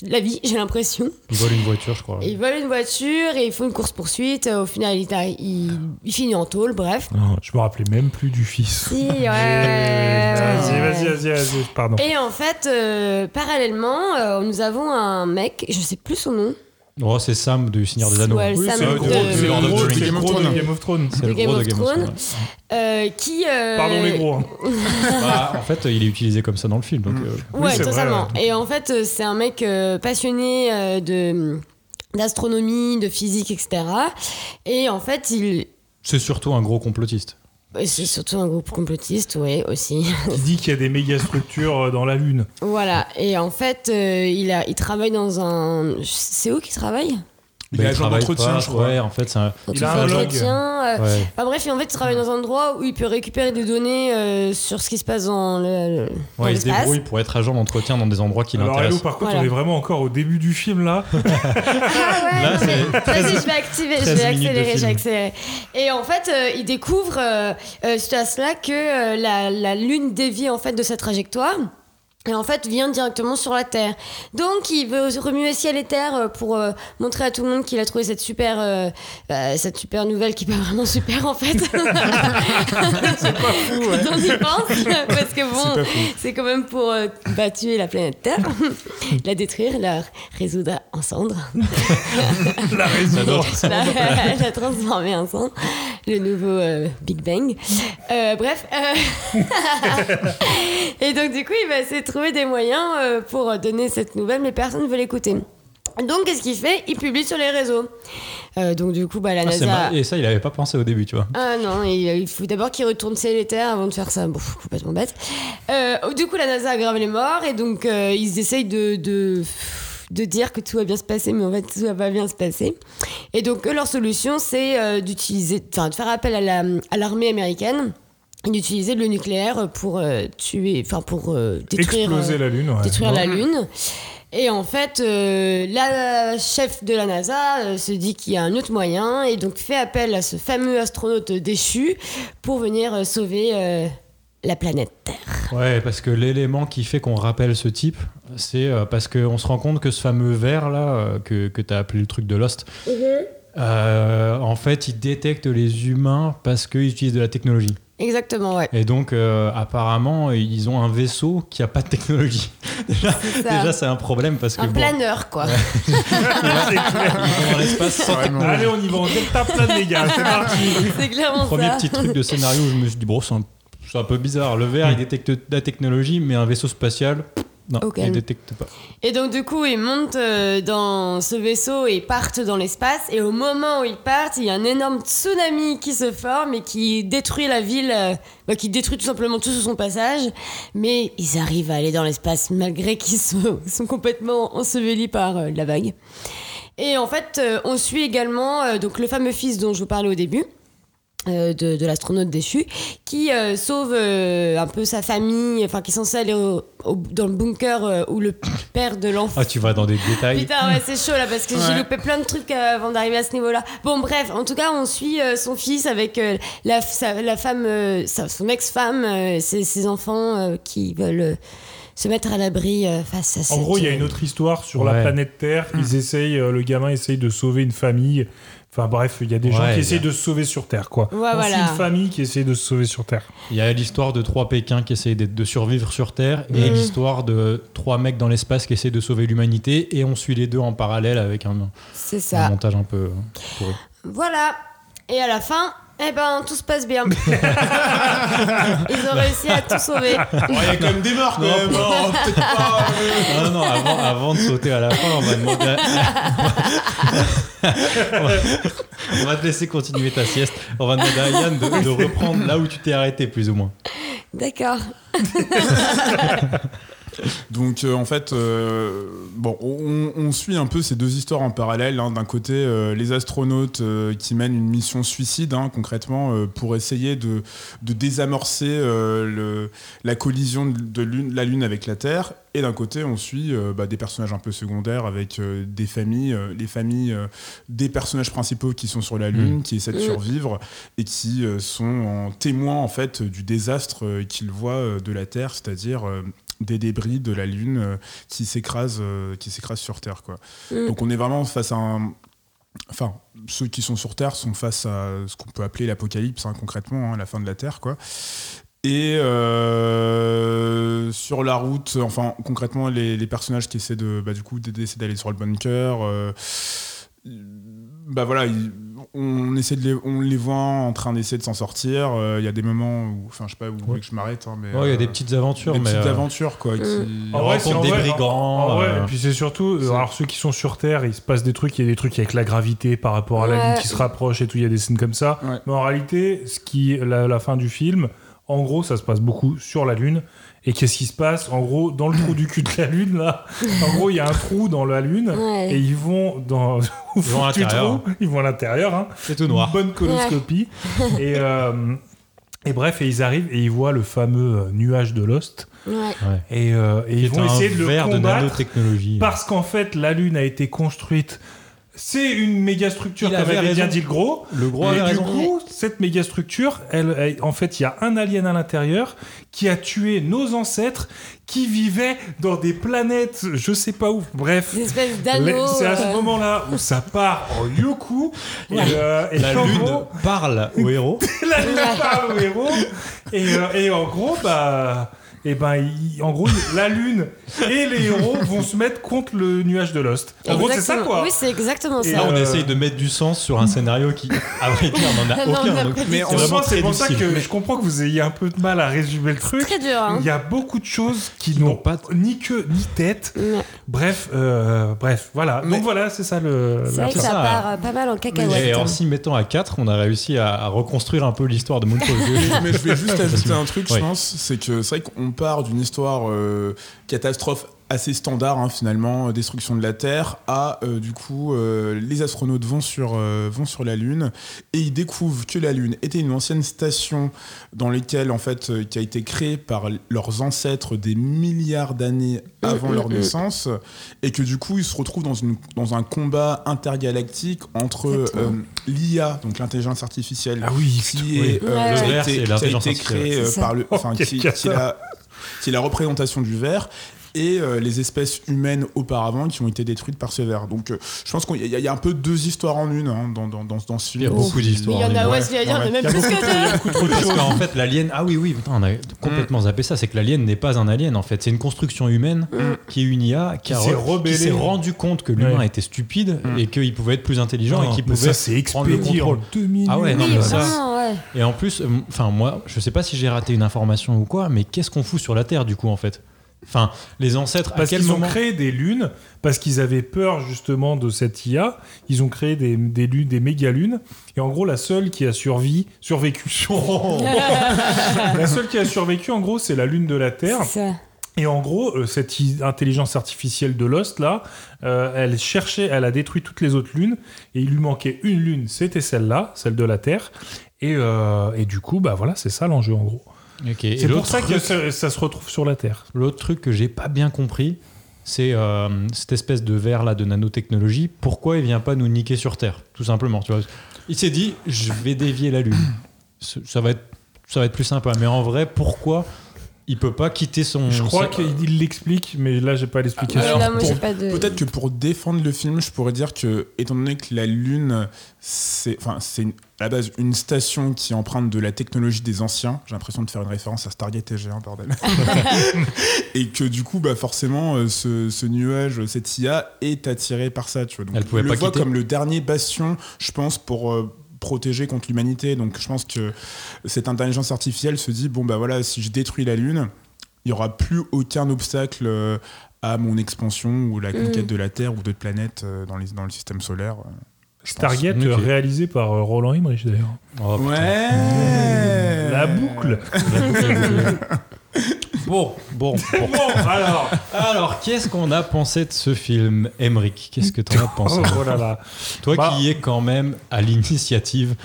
la vie, j'ai l'impression. Il vole une voiture, je crois. Et Il vole une voiture et il faut une course poursuite. Au final, il, t'a- il- il finit en tôle, bref. Non, je me rappelais même plus du fils. Si, ouais, (laughs) Vas-y, vas-y, vas-y, vas-y, pardon. Et en fait, euh, parallèlement, euh, nous avons un mec, je sais plus son nom, Oh, c'est Sam du Seigneur des Anneaux. Ouais, Oui, Sam c'est de- le gros de-. Game of Thrones. Game of Thrones. C'est le Game of Game of Thrones, euh, qui... euh, Pardon les gros. hein. Bah, en fait, il est utilisé comme ça dans le film. Donc, euh, Oui, Ouais, c'est vrai, totalement. ouais. Et en fait, euh, c'est un mec euh, passionné euh, de d'astronomie, de physique, etc. Et en fait, il c'est surtout un gros complotiste. C'est surtout un groupe complotiste, oui, aussi. Qui dit qu'il y a des méga structures euh, dans la Lune. voilà. Et en fait, euh, il a, il travaille dans un. C'est où qu'il travaille? Il est agent travaille d'entretien, je crois. Ouais, en fait, un. Il a un entretien, euh, Ouais. Enfin bref, en fait, il travaille dans un endroit où il peut récupérer des données euh, sur ce qui se passe dans le- le- dans Ouais, il se débrouille pour être agent d'entretien dans des endroits qui Alors, Hello, l'intéressent. par contre, Voilà. on est vraiment encore au début du film là. (laughs) Ah ouais, (laughs) Là, non, mais- c'est Vas-y, je vais activer, je 13 vais accélérer, je vais accélérer. Et en fait, euh, il découvre euh, euh, suite à cela que euh, la, la Lune dévie en fait de sa trajectoire. Et en fait, vient directement sur la Terre. Donc, il veut remuer ciel et terre euh, pour euh, montrer à tout le monde qu'il a trouvé cette super, euh, bah, cette super nouvelle qui est pas vraiment super en fait. (laughs) c'est pas fou, Quand on y pense, parce que bon, c'est quand même pour euh, bah, tuer la planète Terre, (laughs) la détruire, la résoudre en cendres. (laughs) La raison. la, la transformer en sang, le nouveau Big Bang. Euh, bref. et donc, du coup, il va essayer de trouver des moyens euh, pour donner cette nouvelle, mais personne ne veut l'écouter. Donc, qu'est-ce qu'il fait? Il publie sur les réseaux. Euh, donc, du coup, bah, la Ah, NASA. mar- Et ça, il avait pas pensé au début, tu vois. Ah non, il, il faut d'abord qu'il retourne ciel et terre avant de faire ça. Bon, (laughs) complètement bête. Euh, du coup, la NASA a grave les morts et donc euh, ils essayent de, de, de dire que tout va bien se passer, mais en fait, tout va pas bien se passer. Et donc, eux, leur solution, c'est euh, d'utiliser, enfin, de faire appel à la- à l'armée américaine et d'utiliser le nucléaire pour euh, tuer, enfin, pour euh, détruire. Exploser euh, la Lune, ouais. détruire la Lune. Et en fait, euh, la chef de la NASA se dit qu'il y a un autre moyen et donc fait appel à ce fameux astronaute déchu pour venir sauver euh, la planète Terre. Ouais, parce que l'élément qui fait qu'on rappelle ce type, c'est parce qu'on se rend compte que ce fameux verre là, que, que tu as appelé le truc de Lost, euh, en fait, il détecte les humains parce qu'ils utilisent de la technologie. Exactement, ouais. Et donc, euh, apparemment, ils ont un vaisseau qui a pas de technologie. (laughs) déjà, C'est un problème parce que. Un bon, planeur, quoi. (laughs) (laughs) ils vont dans l'espace sans technologie. Allez, on y va, on delta plein les gars, c'est parti. C'est clairement Premier ça. petit truc de scénario où je me suis dit, bon, c'est un, c'est un peu bizarre. Le verre, il détecte de la technologie, mais un vaisseau spatial, Non, Au il calme. détecte pas. Et donc du coup, ils montent euh, dans ce vaisseau et partent dans l'espace. Et au moment où ils partent, il y a un énorme tsunami qui se forme et qui détruit la ville, euh, bah, qui détruit tout simplement tout sur son passage. Mais ils arrivent à aller dans l'espace malgré qu'ils (laughs) sont, sont complètement ensevelis par euh, la vague. Et en fait, on suit également euh, donc le fameux fils dont je vous parlais au début. Euh, de, de l'astronaute déchu qui euh, sauve euh, un peu sa famille enfin qui est censé aller au- au- dans le bunker euh, où le père de l'enfant Ah, tu vas dans des détails. Putain, ouais, c'est chaud là parce que j'ai loupé plein de trucs euh, avant d'arriver à ce niveau-là. Bon, bref, en tout cas, on suit euh, son fils avec euh, la, sa- la femme, euh, sa- son ex-femme, euh, ses, ses enfants euh, qui veulent euh, se mettre à l'abri face à En cette- gros, il y a une autre histoire sur la planète Terre. Ils essayent, euh, le gamin essaye de sauver une famille. Enfin bref, il y a des gens qui a- de se sauver sur Terre, quoi. Ouais, voilà. une famille qui essaye de se sauver sur Terre. Il y a l'histoire de trois Pékins qui essayent de survivre sur Terre et l'histoire de trois mecs dans l'espace qui essayent de sauver l'humanité et on suit les deux en parallèle avec un, C'est un ça. montage un peu euh, pourri. Voilà. Et à la fin, eh ben, tout se passe bien. (laughs) Ils ont réussi à tout sauver. Il y a quand même des morts quand même. hein, peut-être pas, euh. Non, non, avant, avant de sauter à la fin, on va demander. à- (laughs) on va te laisser continuer ta sieste. On va demander à Yann de, de reprendre là où tu t'es arrêté, plus ou moins. D'accord. (laughs) Donc euh, en fait, euh, bon, on, on suit un peu ces deux histoires en parallèle. hein. D'un côté, euh, les astronautes euh, qui mènent une mission suicide, hein, concrètement, euh, pour essayer de, de désamorcer euh, le- la collision de lune- la Lune avec la Terre. Et d'un côté, on suit euh, bah, des personnages un peu secondaires avec euh, des familles, euh, les familles euh, des personnages principaux qui sont sur la Lune, Mm. qui essaient de Mm. survivre et qui euh, sont en témoins en fait du désastre euh, qu'ils voient euh, de la Terre, c'est-à-dire euh, des débris de la Lune euh, qui s'écrasent euh, qui s'écrasent sur Terre. Quoi. Mm. Donc on est vraiment face à un... Enfin, ceux qui sont sur Terre sont face à ce qu'on peut appeler l'apocalypse, hein, concrètement, hein, la fin de la Terre. Quoi. Et euh, sur la route, enfin concrètement, les, les personnages qui essaient de, bah, du coup, d'essayer d'aller sur le bunker, euh, bah voilà, ils- on essaie de les, on les voit en train d'essayer de s'en sortir. Euh, Il y a des moments où, enfin, je sais pas où vous voulez que je m'arrête, hein, mais Ouais, il y a euh, des petites aventures, des mais, petites euh, aventures quoi. qui- On rencontre des brigands, en vrai, euh, et puis c'est surtout, alors ceux qui sont sur Terre, il se passe des trucs, il y a des trucs avec la gravité par rapport à la Ouais. Lune qui se rapproche et tout, il y a des scènes comme ça. Ouais. Mais en réalité, ce qui, la, la fin du film, en gros, ça se passe beaucoup sur la Lune. Et qu'est-ce qui se passe En gros, dans le trou du cul de la Lune, là, en gros, il y a un trou dans la Lune Ouais. et ils vont dans (laughs) au vont à l'intérieur. trou, ils vont à l'intérieur, hein. C'est tout noir. Une bonne coloscopie. et, euh, et bref, et ils arrivent et ils voient le fameux euh, nuage de Lost. Ouais. Et, euh, et ils vont essayer de le verre de combattre nanotechnologie. parce qu'en fait, la Lune a été construite. C'est une méga structure, Il comme avait avait bien dit le gros. Le gros et avait du raison. coup, cette méga structure, elle, elle- en fait, il y a un alien à l'intérieur qui a tué nos ancêtres qui vivaient dans des planètes, je sais pas où. Bref. Des espèces Les- d'anneaux. C'est à ce euh, moment-là où ça part en yoku. Et, euh, et La lune gros, parle au héros. (laughs) la lune parle au héros. Et, euh, et en gros, bah. Et ben, il- en gros, la lune et les héros vont se mettre contre le nuage de Lost. En gros, c'est ça exactement. quoi. Oui, c'est exactement Et ça. Là, on Euh, essaye de mettre du sens sur un scénario qui, à vrai dire, n'en a (laughs) Non, aucun. a donc pas Mais en c'est vraiment c'est très pour ça difficile. que je comprends que vous ayez un peu de mal à résumer le truc. Très dur, hein. Il y a beaucoup de choses qui, Qui n'ont pas ni queue ni tête. Ouais. Bref, euh, bref, voilà. Mais- Donc voilà, c'est ça le. C'est la- vrai que ça ça. part euh, pas mal en cacahuète. Et hein. en s'y mettant à 4, on a réussi à, à reconstruire un peu l'histoire de Moonfall 2. (laughs) mais je vais juste ajouter un truc, Oui. je pense, c'est que c'est vrai qu'on part d'une histoire euh, catastrophe assez standard hein, finalement, euh, destruction de la Terre, à euh, du coup euh, les astronautes vont sur, euh, vont sur la Lune et ils découvrent que la Lune était une ancienne station dans laquelle en fait euh, qui a été créée par leurs ancêtres des milliards d'années avant leur naissance et que du coup ils se retrouvent dans, une, dans un combat intergalactique entre euh, l'IA, donc l'intelligence artificielle, Ah oui, qui oui. est euh, Ouais, qui a Le vert, été- c'est qui a l'intelligence été artificielle. créé C'est ça. par le enfin Oh, qui, qui qui est la représentation du verre et euh, les espèces humaines auparavant qui ont été détruites par ce verre. Donc euh, je pense qu'il y, a- il y a un peu deux histoires en une hein, dans, dans, dans, dans ce film. Il y a beaucoup d'histoires. Il y en a, Ouais. ouais, je vais dire, Ouais. mais même Il y a plus que de- il y a deux. beaucoup trop de Parce choses. qu'en fait, l'alien. Ah oui, oui, putain, on a complètement zappé ça. C'est que l'alien n'est pas un alien en fait. C'est une construction humaine qui est une IA qui, Qui a s'est rendu compte que l'humain Ouais. était stupide et qu'il pouvait être plus intelligent et qu'il mais pouvait ça, prendre le expédié en contrôle. deux minutes. Ah ouais, non, Oui, mais ça. Ouais. Et en plus, euh, enfin moi, je sais pas si j'ai raté une information ou quoi, mais qu'est-ce qu'on fout sur la Terre du coup en fait? Enfin, les ancêtres, Parce qu'ils ont créé des lunes, parce qu'ils avaient peur justement de cette IA. Ils ont créé des, des lunes, des méga lunes. Et en gros, la seule qui a survécu, survécu, (laughs) (laughs) la seule qui a survécu, en gros, c'est la lune de la Terre. Et en gros, euh, cette intelligence artificielle de Lost, là, euh, elle cherchait, elle a détruit toutes les autres lunes, et il lui manquait une lune, c'était celle-là, celle de la Terre. Et, euh, et du coup, bah voilà, c'est ça l'enjeu en gros. C'est pour ça que truc- ça, ça se retrouve sur la Terre. L'autre truc que j'ai pas bien compris, c'est euh, cette espèce de verre là de nanotechnologie. Pourquoi il vient pas nous niquer sur Terre, tout simplement tu vois Il s'est dit, je vais dévier la Lune. Ça va être, ça va être plus sympa. Mais en vrai, pourquoi il peut pas quitter son Je crois son- qu'il l'explique, mais là, j'ai pas l'explication. De- Peut-être que pour défendre le film, je pourrais dire que, étant donné que la Lune, c'est enfin, c'est à la base une station qui emprunte de la technologie des anciens, j'ai l'impression de faire une référence à Stargate TG1, bordel. (laughs) (laughs) Et que du coup, bah, forcément, euh, ce, ce nuage, cette IA est attirée par ça. Tu vois. Donc, Elle pouvait on le pas voit quitter. comme le dernier bastion, je pense, pour. Protéger contre l'humanité donc je pense que cette intelligence artificielle se dit bon bah voilà si je détruis la lune il y aura plus aucun obstacle euh, à mon expansion ou la conquête Mm. de la Terre ou d'autres planètes euh, dans, les, dans le système solaire. euh. Stargate, Ok. euh, réalisé par Roland Emmerich d'ailleurs. Oh. Ouais La boucle (laughs) Bon, bon, bon. Bon, alors Alors, qu'est-ce qu'on a pensé de ce film, Emmerich? Qu'est-ce que t'en as pensé? Oh, oh là là. Toi Bah- qui es quand même à l'initiative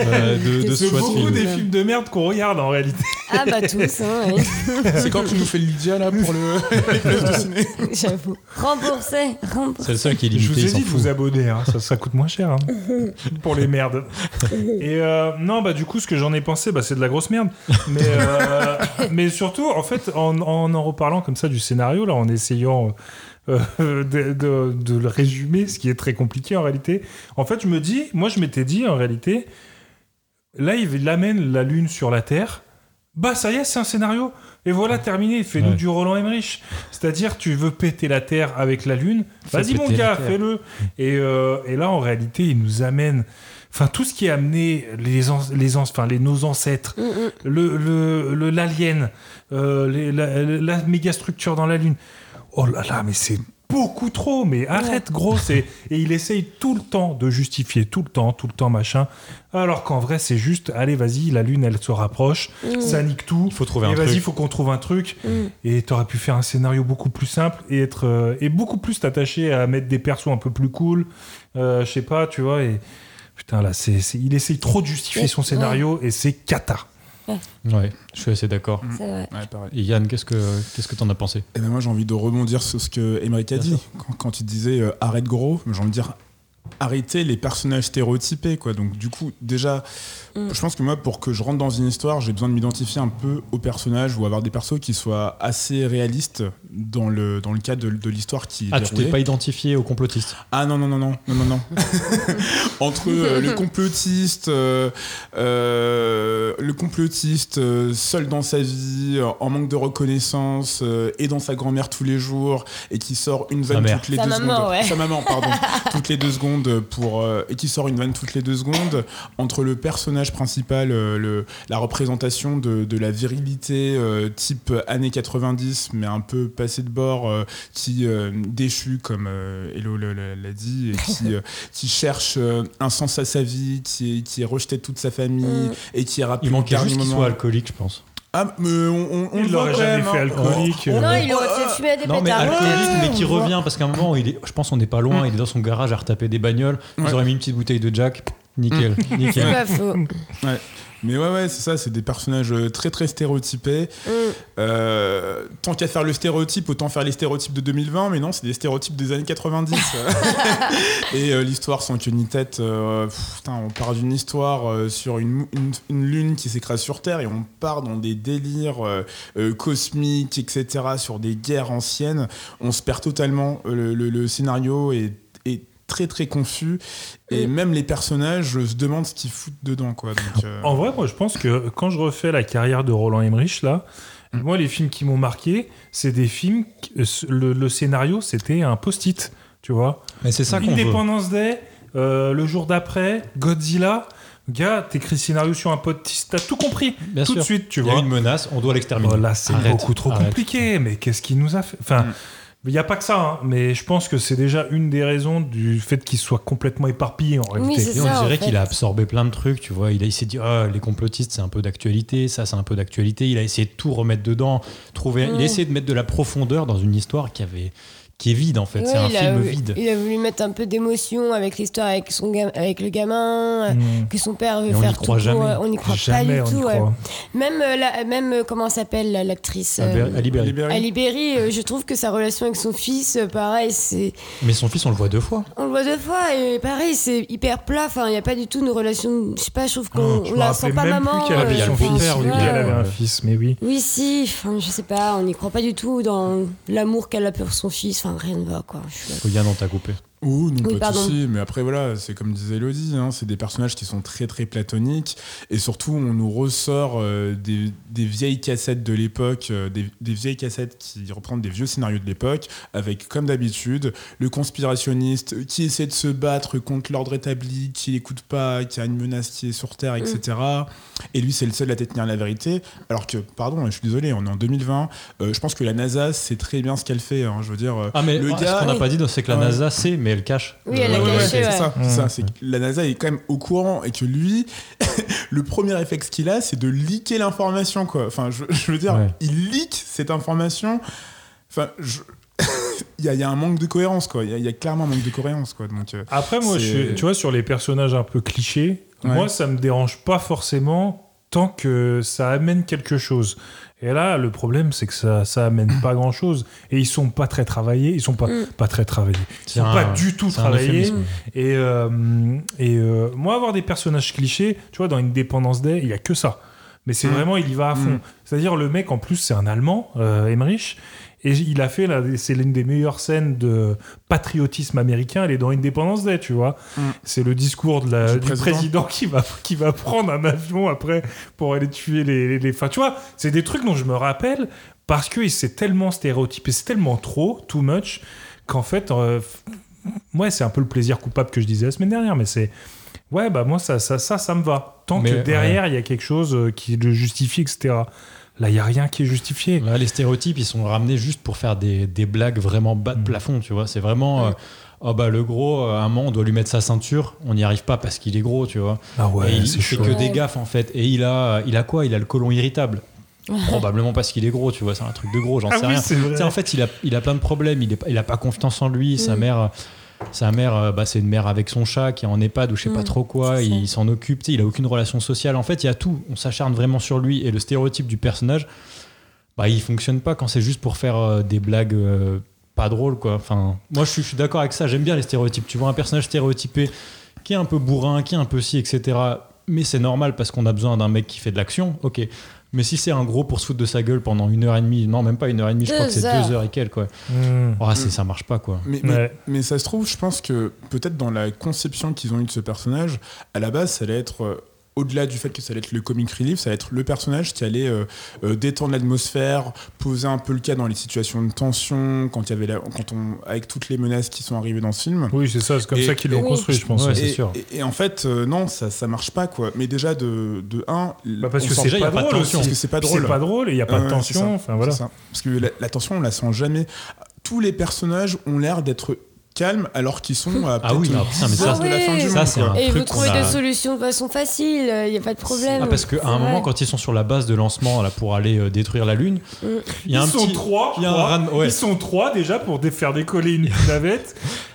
euh, de, de ce choix de beaucoup film. des films de merde qu'on regarde en réalité. Ah bah tous, hein, oui. (laughs) C'est quand tu nous fais le Lydia là pour le, (laughs) de ciné J'avoue. Remboursé, remboursé. C'est le seul qui est Je limité, vous ai dit de vous abonner, hein, ça, ça coûte moins cher hein, (laughs) pour les merdes. Et euh, non, bah du coup, ce que j'en ai pensé, bah, c'est de la grosse merde. Mais, euh, mais surtout, en fait, en, en en reparlant comme ça du scénario, là, en essayant euh, de, de- de le résumer, ce qui est très compliqué en réalité, en fait, je me dis, moi, je m'étais dit, en réalité, là, il amène la Lune sur la Terre. Bah ça y est, c'est un scénario. Et voilà, terminé. Fais-nous Ouais. du Roland Emmerich. C'est-à-dire, tu veux péter la Terre avec la Lune. Vas-y mon gars, fais-le. Et, euh, et là, en réalité, il nous amène... Enfin, tout ce qui a amené les, an- les, an- enfin, les nos ancêtres, le le- le- l'alien, euh, la, la méga structure dans la Lune. Oh là là, mais c'est beaucoup trop. Mais arrête, gros. c'est- (laughs) Et il essaye tout le temps de justifier, tout le temps, tout le temps, machin. Alors qu'en vrai, c'est juste, allez, vas-y, la Lune, elle se rapproche, Mm. ça nique tout. Il faut trouver et un vas-y, faut qu'on trouve un truc. Mm. Et t'aurais pu faire un scénario beaucoup plus simple et être euh, et beaucoup plus t'attacher à mettre des persos un peu plus cool. Euh, je sais pas, tu vois. Et putain là, c'est, c'est- il essaye trop de justifier son Ouais. scénario et c'est cata. Ouais, je suis assez d'accord. C'est vrai. Ouais. Et Yann, qu'est-ce que qu'est-ce que t'en as pensé? Et ben moi j'ai envie de rebondir sur ce que Emmerich a dit quand, quand il disait euh, arrête gros, j'ai envie de dire arrêtez les personnages stéréotypés quoi. Donc du coup déjà Mm. je pense que moi pour que je rentre dans une histoire, j'ai besoin de m'identifier un peu aux personnages ou avoir des persos qui soient assez réalistes dans le dans le cadre de, de l'histoire qui Ah, tu t'es pas identifié au complotiste? Ah non, non, non, non, non, non, non. (laughs) Entre euh, le (laughs) complotiste, euh, euh, le complotiste euh, seul dans sa vie, en manque de reconnaissance, euh, et dans sa grand-mère tous les jours, et qui sort une vanne toutes les Sa deux maman, secondes. ouais. Sa maman, pardon. (laughs) toutes les deux secondes pour euh, et qui sort une vanne toutes les deux secondes. Entre le personnage principal, euh, le, la représentation de, de la virilité euh, type années 90, mais un peu passé de bord, euh, qui euh, déchu comme euh, Hello l'a dit, et qui, (laughs) euh, qui cherche euh, un sens à sa vie, qui est, qui est rejeté de toute sa famille Mm. et qui est rappelé Il dernier juste qu'il soit alcoolique, je pense. Ah, mais on, on, Il l'aurait jamais même, fait alcoolique. On- Non, il aurait fait fumer des Non, mais pétards. alcoolique, Ouais, mais qui revient parce qu'à un moment, il est, je pense, on n'est pas loin. Il est dans son garage à retaper des bagnoles. Ils Ouais. auraient mis une petite bouteille de Jack. Nickel, (laughs) C'est nickel. pas faux. Ouais. Mais ouais, ouais, c'est ça, c'est des personnages euh, très très stéréotypés. Mm. Euh, tant qu'à faire le stéréotype, autant faire les stéréotypes de 2020, mais non, c'est des stéréotypes des années 90. (laughs) (laughs) Et euh, l'histoire sans queue ni tête, euh, pff, putain, on part d'une histoire sur une, une, une lune qui s'écrase sur Terre et on part dans des délires cosmiques, etc., sur des guerres anciennes. On se perd totalement. Le, le- le scénario est très très confus et même les personnages se demandent ce qu'ils foutent dedans quoi donc euh, En vrai, moi, je pense que quand je refais la carrière de Roland Emmerich, là, moi, les films qui m'ont marqué, c'est des films. qui- euh, Le, le scénario, c'était un post-it, tu vois. Mais c'est ça qu'on veut. Independence Day, euh, le jour d'après, Godzilla. Gars, t'écris le scénario sur un pote, t'as tout compris Bien tout sûr. de suite, tu Il y a vois. une menace, on doit l'exterminer. Oh, là, c'est beaucoup trop arrête. compliqué, mais qu'est-ce qu'il nous a fait? Enfin, il n'y a pas que ça, hein, mais je pense que c'est déjà une des raisons du fait qu'il soit complètement éparpillé en réalité. on dirait qu'il a absorbé plein de trucs, tu vois. Il, a- il s'est dit, ah, les complotistes, c'est un peu d'actualité, ça, c'est un peu d'actualité. Il a essayé de tout remettre dedans, trouver. Il Mm. a essayé de mettre de la profondeur dans une histoire qui avait, qui est vide en fait. c'est un film voulu- vide. Il a voulu mettre un peu d'émotion avec l'histoire avec son gam- avec le gamin, euh, Mm. que son père veut Et on y faire croit tout jamais. euh, on n'y croit Jamais pas du tout. ouais. Même euh, la, même comment s'appelle la- l'actrice euh, Ali Berry. Libéré. Ali Berry, euh, je trouve que sa relation avec son fils, pareil, c'est Mais son fils, on le voit deux fois. on le voit deux fois et pareil, c'est hyper plat. Enfin, il n'y a pas du tout une relation. Je sais pas, je trouve Oh, qu'on me la sent pas même maman. plus qu'elle avait il y a euh, le son fils, avait un fils, mais oui. Oui, si, enfin, je sais pas, on n'y croit pas du tout dans l'amour qu'elle a pour son fils. Enfin, rien ne va quoi. Je Yann, on t'a coupé. Oh, non, Oui, pas de pardon. souci. Mais après, voilà, c'est comme disait Elodie, hein, c'est des personnages qui sont très, très platoniques. Et surtout, on nous ressort euh, des, des vieilles cassettes de l'époque, euh, des, des vieilles cassettes qui représentent des vieux scénarios de l'époque, avec, comme d'habitude, le conspirationniste qui essaie de se battre contre l'ordre établi, qui n'écoute pas, qui a une menace qui est sur Terre, etc. Et lui, c'est le seul à détenir la vérité. Alors que, pardon, je suis désolé, on est en 2020. euh, je pense que la NASA sait très bien ce qu'elle fait. hein. je veux dire, Ah, mais le ah, gars. ce qu'on n'a pas dit, c'est que la Ouais. NASA sait, mais elle cache. Oui, elle a Ouais, c'est ouais. ça, Mmh. c'est la NASA est quand même au courant et que lui, (laughs) le premier réflexe qu'il a, c'est de leaker l'information, quoi. Enfin, je, je veux dire, Ouais. il leak cette information. Enfin, je- (laughs) il y, a, il y a un manque de cohérence, quoi. Il y a, il y a clairement un manque de cohérence, quoi. Donc, euh, Après, moi, je tu vois, sur les personnages un peu clichés, Ouais. moi, ça me dérange pas forcément tant que ça amène quelque chose. Et là, le problème, c'est que ça, ça amène pas grand chose. Et ils sont pas très travaillés. Ils sont pas, Mm. pas très travaillés. Ils sont un- pas du tout travaillés. Et, euh, et euh, moi, avoir des personnages clichés, tu vois, dans Independence Day, il y a que ça. Mais c'est Mm. vraiment, il y va à fond. Mm. C'est-à-dire, le mec, en plus, c'est un Allemand, euh, Emmerich. Et il a fait, là, c'est l'une des meilleures scènes de patriotisme américain. Elle est dans Independence Day, tu vois. Mm. C'est le discours de la- Du du, président. président, qui, va, qui va prendre un avion après pour aller tuer les. les, les- Enfin, tu vois, c'est des trucs dont je me rappelle parce que c'est tellement stéréotypé, c'est tellement trop, too much, qu'en fait, euh, ouais, c'est un peu le plaisir coupable que je disais la semaine dernière, mais c'est. Ouais, bah moi, ça, ça, ça, ça me va. Tant Mais, que derrière, il y a quelque chose euh, qui le justifie, etc. Là, il n'y a rien qui est justifié. Là, les stéréotypes, ils sont ramenés juste pour faire des, des blagues vraiment bas de Mm. plafond, tu vois. C'est vraiment. euh, oh bah le gros, euh, à un moment, on doit lui mettre sa ceinture. On n'y arrive pas parce qu'il est gros, tu vois. Ah ouais, et il fait que des gaffes en fait. Et il a, il a quoi? Il a le côlon irritable. Probablement parce qu'il est gros, tu vois. C'est un truc de gros, j'en Ah sais oui, rien. c'est vrai. Tu sais, en fait, il a, il a plein de problèmes. Il, est, pas- il a pas confiance en lui. Sa Mm. mère. Sa mère, euh, bah, c'est une mère avec son chat qui est en EHPAD ou je sais pas Mm, trop quoi, il s'en occupe, il a aucune relation sociale. En fait, il y a tout. On s'acharne vraiment sur lui et le stéréotype du personnage, bah, il fonctionne pas quand c'est juste pour faire euh, des blagues euh, pas drôles, quoi. Enfin, moi, je suis, d'accord avec ça. J'aime bien les stéréotypes. Tu vois un personnage stéréotypé qui est un peu bourrin, qui est un peu ci, etc. Mais c'est normal parce qu'on a besoin d'un mec qui fait de l'action, ok. Mais si c'est un gros pour se foutre de sa gueule pendant une heure et demie, non, même pas une heure et demie, je crois que c'est heures. deux heures et quelques, quoi. Mm. Oh, c'est- ça marche pas, quoi. Mais, mais, Ouais. mais ça se trouve, je pense que peut-être dans la conception qu'ils ont eue de ce personnage, à la base, ça allait être. Au-delà du fait que ça allait être le comic relief, ça allait être le personnage qui allait euh, euh, détendre l'atmosphère, poser un peu le cas dans les situations de tension, quand il y avait la- quand on, avec toutes les menaces qui sont arrivées dans le film. Oui, c'est ça, c'est comme Et- ça qu'ils l'ont construit, je pense. Ouais, ouais. c'est et, sûr. et- et en fait, euh, non, ça, ça marche pas, quoi. Mais déjà, de, de 1, Bah parce que c'est déjà, pas drôle. Parce que c'est pas drôle. C'est pas drôle et il n'y a pas de tension. ça. Enfin voilà. Parce que la, la tension, on la sent jamais. Tous les personnages ont l'air d'être calmes alors qu'ils sont à Ah oui, putain, mais 10 ça, de la fin du ça, monde, un Et vous truc trouvez qu'on a- des solutions de façon facile, il n'y a pas de problème. Ah, parce qu'à un moment, quand ils sont sur la base de lancement là, pour aller euh, détruire la Lune, Mm. il y a ils un sont petit. trois, il y a un trois. ran- ouais. ils sont trois déjà pour faire décoller une (laughs) navette.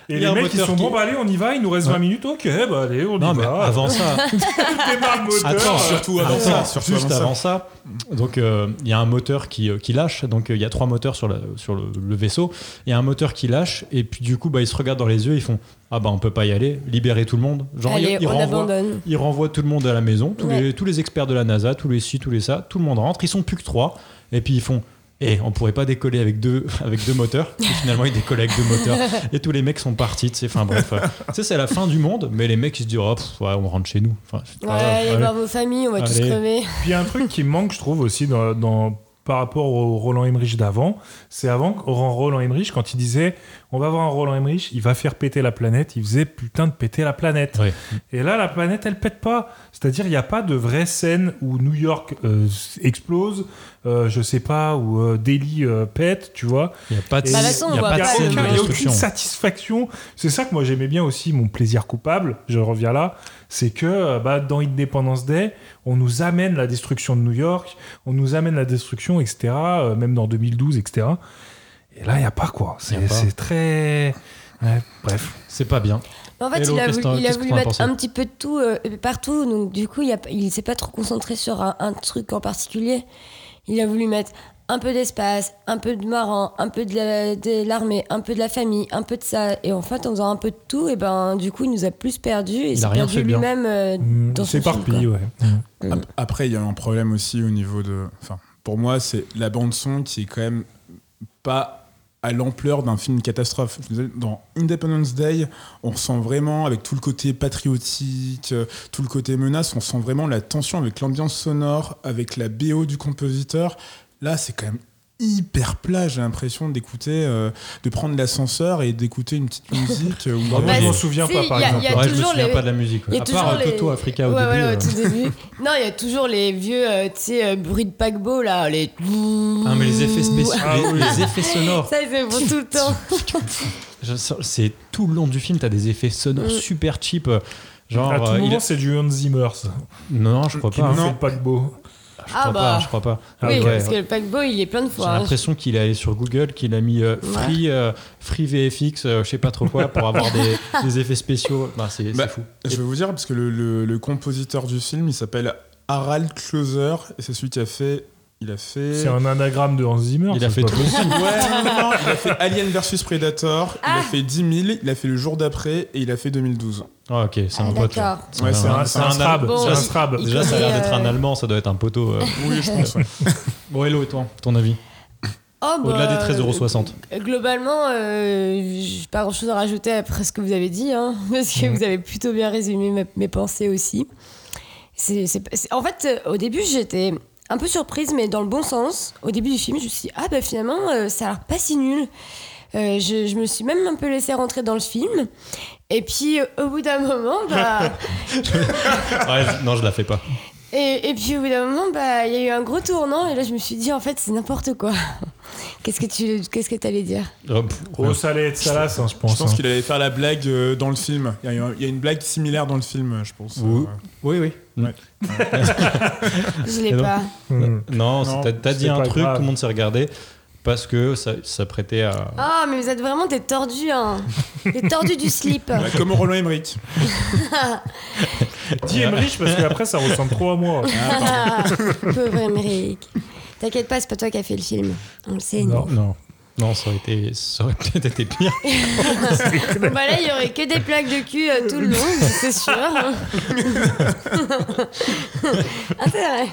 Et les mecs ils sont qui- bon bah allez on y va, il nous reste Ouais. 20 minutes, ok bah allez on Non, y mais va. avant ça. (laughs) Attends, surtout avant ça, surtout juste avant ça. Donc euh, il y a un moteur qui, euh, qui lâche. Donc euh, il y a trois moteurs sur, la- sur le, le vaisseau. Il y a un moteur qui lâche et puis du coup bah, ils se regardent dans les yeux. Ils font ah bah on peut pas y aller. Libérer tout le monde. Genre Allez, ils, on renvoient, abandonne. ils renvoient tout le monde à la maison. Tous, Ouais. les, tous les experts de la NASA, tous les ci, tous les ça. Tout le monde rentre. Ils sont plus que trois. Et puis ils font. Et on pourrait pas décoller avec deux, (laughs) avec deux moteurs. Et finalement, ils décollent avec deux moteurs. (laughs) Et tous les mecs sont partis. tu sais. Enfin bref, tu sais, c'est la fin du monde. Mais les mecs, ils se disent, oh, pff, ouais, on rentre chez nous. Enfin, Ouais, grave, allez allez. voir vos familles, on va tous crever. (laughs) Puis il y a un truc qui me manque, je trouve, aussi dans, dans- par rapport au Roland Emmerich d'avant, c'est avant, Roland Emmerich, quand il disait on va voir un Roland Emmerich, il va faire péter la planète, il faisait putain de péter la planète. Et là, la planète, elle pète pas. C'est-à-dire, il n'y a pas de vraie scène où New York euh, explose, euh, je sais pas, où euh, Delhi euh, pète, tu vois. Il n'y a pas de, Bah, façon, il y a pas de scène de aucune satisfaction. C'est ça que moi j'aimais bien aussi, mon plaisir coupable, je reviens là, c'est que bah, dans Independence Day, on nous amène la destruction de New York, on nous amène la destruction, etc., euh, même dans 2012, etc. Et là, il n'y a pas quoi. C'est très... ouais, bref. C'est pas bien. En fait, Hello, il a voulu, il a mettre un petit peu de tout euh, partout, donc du coup, il, a, il s'est pas trop concentré sur un, un truc en particulier. Il a voulu mettre un peu d'espace, un peu de marrant, un peu de la- l'armée, un peu de la famille, un peu de ça. Et en fait, en faisant un peu de tout, et ben, du coup, il nous a plus perdu et Il s'est a rien perdu lui-même euh, Mm, dans C'est son film, ouais. Ap- Après, il y a un problème aussi au niveau de. Enfin, pour moi, c'est la bande-son qui est quand même pas à l'ampleur d'un film catastrophe. Dans Independence Day, on ressent vraiment, avec tout le côté patriotique, euh, tout le côté menace, on sent vraiment la tension avec l'ambiance sonore, avec la BO du compositeur. Là, c'est quand même hyper plat, j'ai l'impression d'écouter, euh, de prendre l'ascenseur et d'écouter une petite (laughs) musique. euh, où Bah, je m'en souviens si, pas, par il y a- exemple. il y a Ouais, je me souviens les- pas de la musique. A À toujours part euh, les- Toto Africa au Ouais, début. voilà, euh, au tout début. Non, il y a toujours les vieux, euh, tu sais, euh, bruits de paquebot, là, les... Ah, mais les effets spéciaux, (laughs) Ah les, effets sonores. Ça, ils se font tout le (laughs) temps. Je sens- C'est tout le long du film, t'as des effets sonores Mm. super cheap. Genre, à tout euh, il c'est du Hans Zimmer, ça, non, je crois qui pas. nous hein. fait le paquebot. Je Ah crois bah. pas. Je crois pas. Ah oui, ouais. parce que le paquebot, il est plein de J'ai fois. hein. l'impression qu'il est allé sur Google, qu'il a mis euh, free, euh, free VFX, euh, je sais pas trop quoi, pour (laughs) avoir des, des effets spéciaux. Bah, c'est Bah, fou. Je vais vous dire, parce que le, le- le compositeur du film, il s'appelle Harald Closer, et c'est celui qui a fait. Il a fait. C'est un anagramme de Hans Zimmer. Il a fait tout. Ouais, non, non, non, il a fait Alien vs Predator, il Ah. a fait 10 000, il a fait le jour d'après, et il a fait 2012. Ah, ok, c'est Ah, un pote. d'accord. Ouais, c'est un- C'est un strab. Bon, C'est un strab. Déjà, ça a l'air d'être un euh, Allemand, ça doit être un poteau. euh. (laughs) Oui, je pense. Bon, hello, et toi, ton avis Oh, Au-delà bah, des 13,60€. euh, Globalement, euh, pas grand chose à rajouter après ce que vous avez dit, hein, (laughs) parce que Mhm. vous avez plutôt bien résumé mes, mes pensées aussi. C'est, c'est- c'est- en fait, au début, j'étais un peu surprise, mais dans le bon sens. Au début du film, je me suis dit, ah bah finalement, euh, ça a l'air pas si nul. Euh, je, je me suis même un peu laissé rentrer dans le film. Et puis, euh, au bout d'un moment, bah. (laughs) Ouais, je- non, je la fais pas. Et, et puis au bout d'un moment, bah, il y a eu un gros tournant et là je me suis dit en fait c'est n'importe quoi. (laughs) Qu'est-ce que tu qu'est-ce que t'allais dire? Oh, Oh, ça allait être salace, hein, je pense. Je pense hein. qu'il allait faire la blague euh, dans le film. Il y, a, il y a une blague similaire dans le film, je pense. Oui. Euh, Oui, oui. Ouais. (laughs) Je l'ai pas. Non, Non, t'as- dit un truc, grave. tout le monde s'est regardé parce que ça, ça prêtait à. Ah mais vous êtes vraiment des tordus hein. Des tordus du slip. ouais, comme Roland Emmerich. (laughs) Dis Emmerich parce qu'après ça ressemble trop à moi. (laughs) Pauvre Émeric. T'inquiète pas, c'est pas toi qui as fait le film. On le sait. Non, non. Non, ça aurait, été, ça aurait peut-être été pire. (laughs) Bah là, il y aurait que des plaques de cul euh, tout le long, c'est sûr. (laughs) ah, c'est vrai.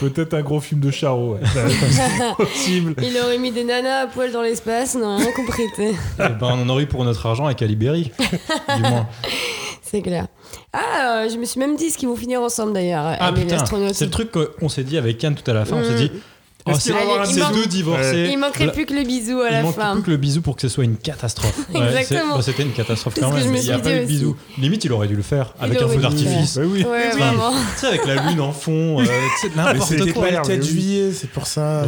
Peut-être un gros film de Charo. Ouais. C'est (laughs) possible. Il aurait mis des nanas à poil dans l'espace, on n'a rien compris. Eh ben, on en aurait eu pour notre argent avec Alibéry, du moins. C'est clair. Ah, euh, je me suis même dit ce qu'ils vont finir ensemble d'ailleurs. Ah putain, l'astronaute. c'est le truc qu'on s'est dit avec Anne tout à la fin. On s'est Mm. dit, oh, c'est il deux divorcés. Il manquerait plus que le bisou à il la fin. plus que le bisou pour que ce soit une catastrophe. (laughs) Exactement. bah, C'était une catastrophe quand même. Il n'y a pas eu de bisou. Limite, il aurait dû le faire Il avec un feu d'artifice. Oui. Ouais, Enfin, vraiment. Tu sais, avec la lune en fond, euh, c'était pas le mais 4 oui. juillet, c'est pour ça.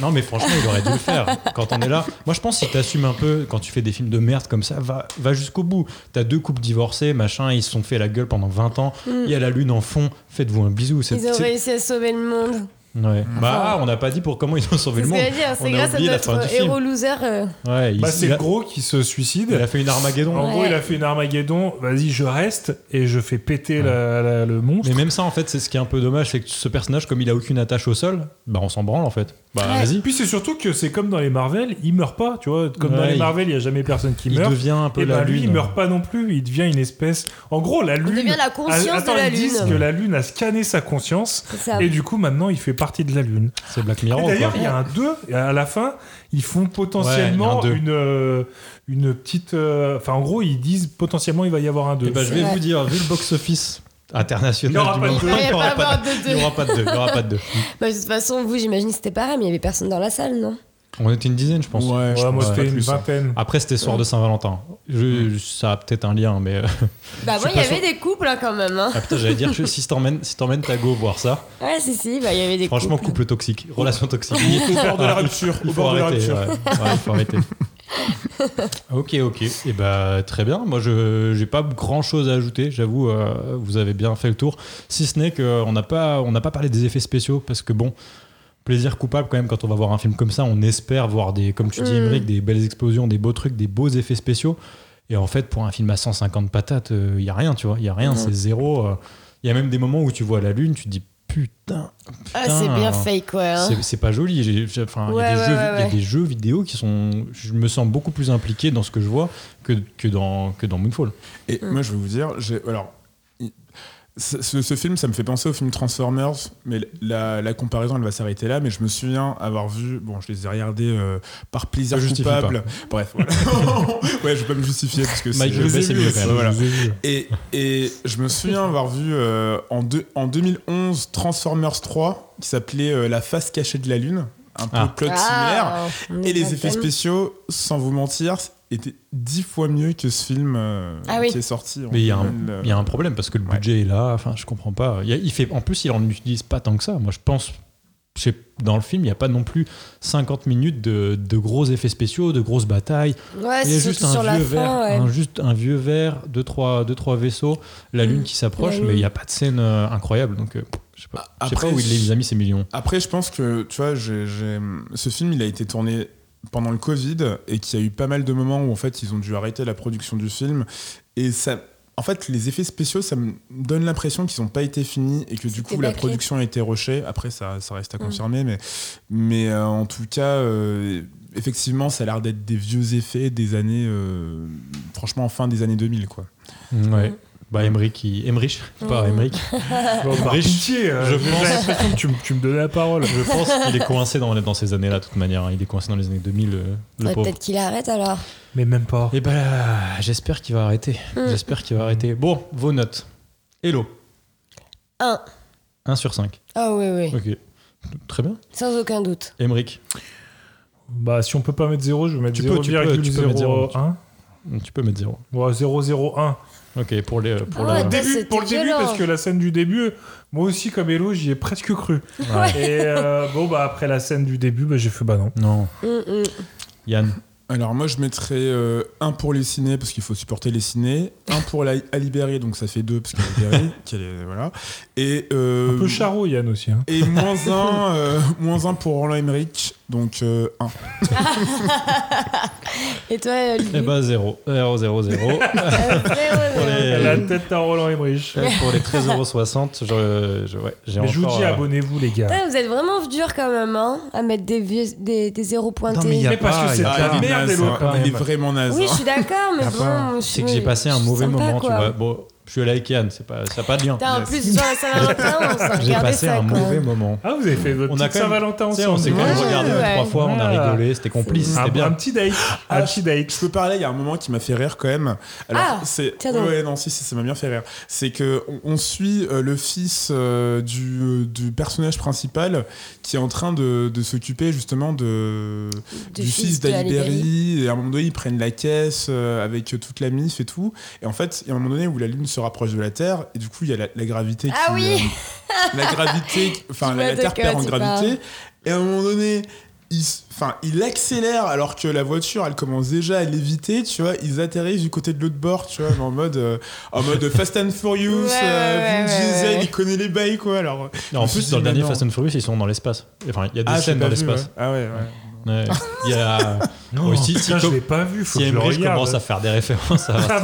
Non, mais franchement, il aurait dû le faire. Quand on est là, moi je pense que si t'assumes un peu, quand tu fais des films de merde comme ça, va, va jusqu'au bout. T'as deux couples divorcés, machin, ils se sont fait la gueule pendant 20 ans. Il y a la lune en fond, faites-vous un bisou. Mm. Ils ont réussi à sauver le monde. Ouais. Bah, on n'a pas dit pour comment ils ont sauvé le monde. c'est a grâce à oublié la fin notre du film. héros loser. euh, Ouais, il, Bah, c'est il le a, gros qui se suicide. il a fait une Armageddon. En gros, il a fait une Armageddon. Vas-y, je reste et je fais péter la- la- le monstre. Mais même ça, en fait, c'est ce qui est un peu dommage, c'est que ce personnage, comme il a aucune attache au sol, bah on s'en branle en fait. Bah Ouais. vas-y. Puis c'est surtout que c'est comme dans les Marvel, il meurt pas, tu vois. Comme dans les il- Marvel, il y a jamais personne qui Il meurt. devient un peu et la lui, lune. il meurt pas non plus. Il devient une espèce. En gros, la lune. devient la conscience attends, de la ils disent lune. que la lune a scanné sa conscience. Et du coup, maintenant, il fait partie de la lune. C'est Black Mirror. D'ailleurs, il y a un 2, et à la fin, ils font potentiellement Ouais, un une, euh, une petite. euh, Enfin, en gros, ils disent potentiellement il va y avoir un 2. Et bah, je vais vous dire, vu le box-office international Il y aura du pas de moment, deux. Il va il y aura pas de- de deux. il aura pas de. Bah, de toute façon, vous, j'imagine que c'était pareil, mais il y avait personne dans la salle, non? On était une dizaine, je pense. Ouais, je Ouais, moi c'était une plus, hein. vingtaine. Après, c'était soir de Saint-Valentin. Je- je- Ça a peut-être un lien, mais. euh, Bah, moi, il y avait des couples hein, quand même. Hein. Ah putain, j'allais dire que si t'emmènes si t'emmènes ta go voir ça, Ouais, si, si, bah, il y avait des franchement, couples. couple toxique, relation toxique. Au bord de la rupture, Il au faut bord de la arrêter, rupture. ouais. Ouais, il faut arrêter. (laughs) ok, ok. Et bah très bien. Moi, je j'ai pas grand chose à ajouter. J'avoue, euh, vous avez bien fait le tour. Si ce n'est qu'on n'a pas on n'a pas parlé des effets spéciaux parce que bon. Plaisir coupable quand même quand on va voir un film comme ça, on espère voir des, comme tu dis Mm. Émeric, des belles explosions, des beaux trucs, des beaux effets spéciaux. Et en fait, pour un film à 150 patates, il y a rien, tu vois, il y a rien, Mm. c'est zéro. Il y a même des moments où tu vois la lune, tu te dis putain, Ah, c'est putain, bien fake, ouais. hein. c'est- C'est pas joli. Il y a Ouais, des ouais, jeux- ouais, il y a ouais. des jeux vidéo qui sont. Je me sens beaucoup plus impliqué dans ce que je vois que, que, dans, que dans Moonfall. Et moi, je vais vous dire, alors, ce, ce- ce film, ça me fait penser au film Transformers, mais la, la comparaison, elle va s'arrêter là. Mais je me souviens avoir vu, bon, je les ai regardés euh, par plaisir coupable. Bref, voilà. (laughs) ouais, je vais pas me justifier parce que c'est- voilà. Et, et je me souviens avoir vu euh, en, deux- en 2011 Transformers 3 qui s'appelait euh, La face cachée de la Lune, un peu Ah. plot Ah, similaire. Et les effets spéciaux, sans vous mentir, étaient dix fois mieux que ce film euh, Ah oui. qui est sorti. en Mais il y, a un- 2000, il y a un problème parce que le budget est là. Enfin, je comprends pas. Il, y a- il fait, en plus, il en utilise pas tant que ça. Moi, je pense. Dans le film, il n'y a pas non plus 50 minutes de, de gros effets spéciaux, de grosses batailles. Ouais, il y a c'est juste un vieux fin, vert, ouais. un, juste un vieux vert, deux trois, deux, trois vaisseaux, la lune qui s'approche, mais il n'y a pas de scène euh, incroyable. Donc, euh, je sais pas, je sais pas où il les a mis ces millions. Après, je pense que, tu vois, ce film, il a été tourné pendant le Covid et qu'il y a eu pas mal de moments où, en fait, ils ont dû arrêter la production du film. Et ça. En fait, les effets spéciaux, ça me donne l'impression qu'ils n'ont pas été finis et que du coup, la production a été rushée. Après, ça, ça reste à Mm. confirmer, mais, mais euh, en tout cas, euh, effectivement, ça a l'air d'être des vieux effets des années, euh, franchement, fin des années 2000, quoi. Ouais. Bah, Emmerich, il... Emmerich, pas Mm. Emmerich. Bon, par Emmerich, pitié, euh, je j'ai pense- l'impression que tu, me- tu me donnais la parole. Je pense qu'il est coincé dans, dans ces années-là, de toute manière. Il est coincé dans les années 2000, le, le Ouais. Peut-être qu'il arrête alors. Mais même pas. Et ben, j'espère qu'il va arrêter. Mm. J'espère qu'il va arrêter. Bon, vos notes. Hello, 1. 1 sur 5. Ah oui, oui. Ok. Très bien. Sans aucun doute. Emmerich, Bah, si on peut pas mettre 0, je vais mettre Tu peux, tu peux, tu peux mettre 0. 0,01. tu peux mettre 0. Ouais, 0,01. Ok, pour, les, pour Ah ouais, début, pour le début, violent. parce que la scène du début, moi aussi, comme Hello, j'y ai presque cru. Ouais. Et euh, bon, bah, après la scène du début, bah, j'ai fait bah non. Non. Mm, mm. Yann. Alors moi je mettrais euh, un pour les ciné parce qu'il faut supporter les ciné, un pour la Alibéry donc ça fait deux parce qu'elle (laughs) est voilà et euh, Un peu charo, Yann aussi. hein. et moins un (laughs) euh, moins un pour Roland Emmerich donc euh, un. (laughs) Et toi, Olivier Eh ben, 0. 0, 0, 0. Zéro, (laughs) (laughs) pour, zéro. La les, tête à Roland Emmerich. pour les 13,60€, je, je, ouais, j'ai Mais je vous dis, euh, abonnez-vous, les gars. Putain, vous êtes vraiment dur quand même, hein, à mettre des, vieux, des, des zéros pointés. mais il y a Mais parce pas, que il c'est de la pas. il est merde, Hello, hein. il est vraiment naze. Oui, hein. je suis d'accord, mais bon. C'est que j'ai passé un mauvais moment, tu vois. Bon, je suis allé avec Yann, c'est pas, ça n'a pas de lien. Putain, en plus, Saint-Valentin, (laughs) on s'est J'ai passé ça, un quoi. mauvais moment. Ah, vous avez fait votre On a petite quand même- Saint-Valentin sais, on s'est ensemble. quand même regardé ouais. trois fois, on a Ah. rigolé, c'était complice, c'était bien. un petit date. Ah, un petit date. Je peux parler, il y a un moment qui m'a fait rire quand même. Alors, Ah, c'est tiens donc. ouais, non, si, si, ça m'a bien fait rire. C'est que on, on suit euh, le fils euh, du, euh, du personnage principal qui est en train de, de s'occuper justement de Du du, fils d'Alibéry. Et à un moment donné, ils prennent la caisse avec toute la mif et tout. Et en fait, il y a un moment donné où la lune se rapproche de la Terre et du coup, il y a la, la gravité Ah qui, oui. euh, la gravité, (laughs) enfin la, Terre perd en gravité. parles. Et à un moment donné, il, il accélère alors que la voiture, elle commence déjà à léviter, tu vois. Ils atterrissent du côté de l'autre bord, tu vois, mais en mode, euh, en mode (laughs) Fast and Furious, Ouais, euh, ouais, Vin ouais, Diesel, ouais. il connaît les bails, quoi. Alors, en plus, dans le dernier non. Fast and Furious, ils sont dans l'espace. Enfin, il y a des Ah, scènes dans l'espace. ouais. Ah ouais, ouais. Ouais. Il y a. (laughs) Non, Ouais, si- je l'ai pas vu, faut Si que je commence à faire des références à (laughs) Ah.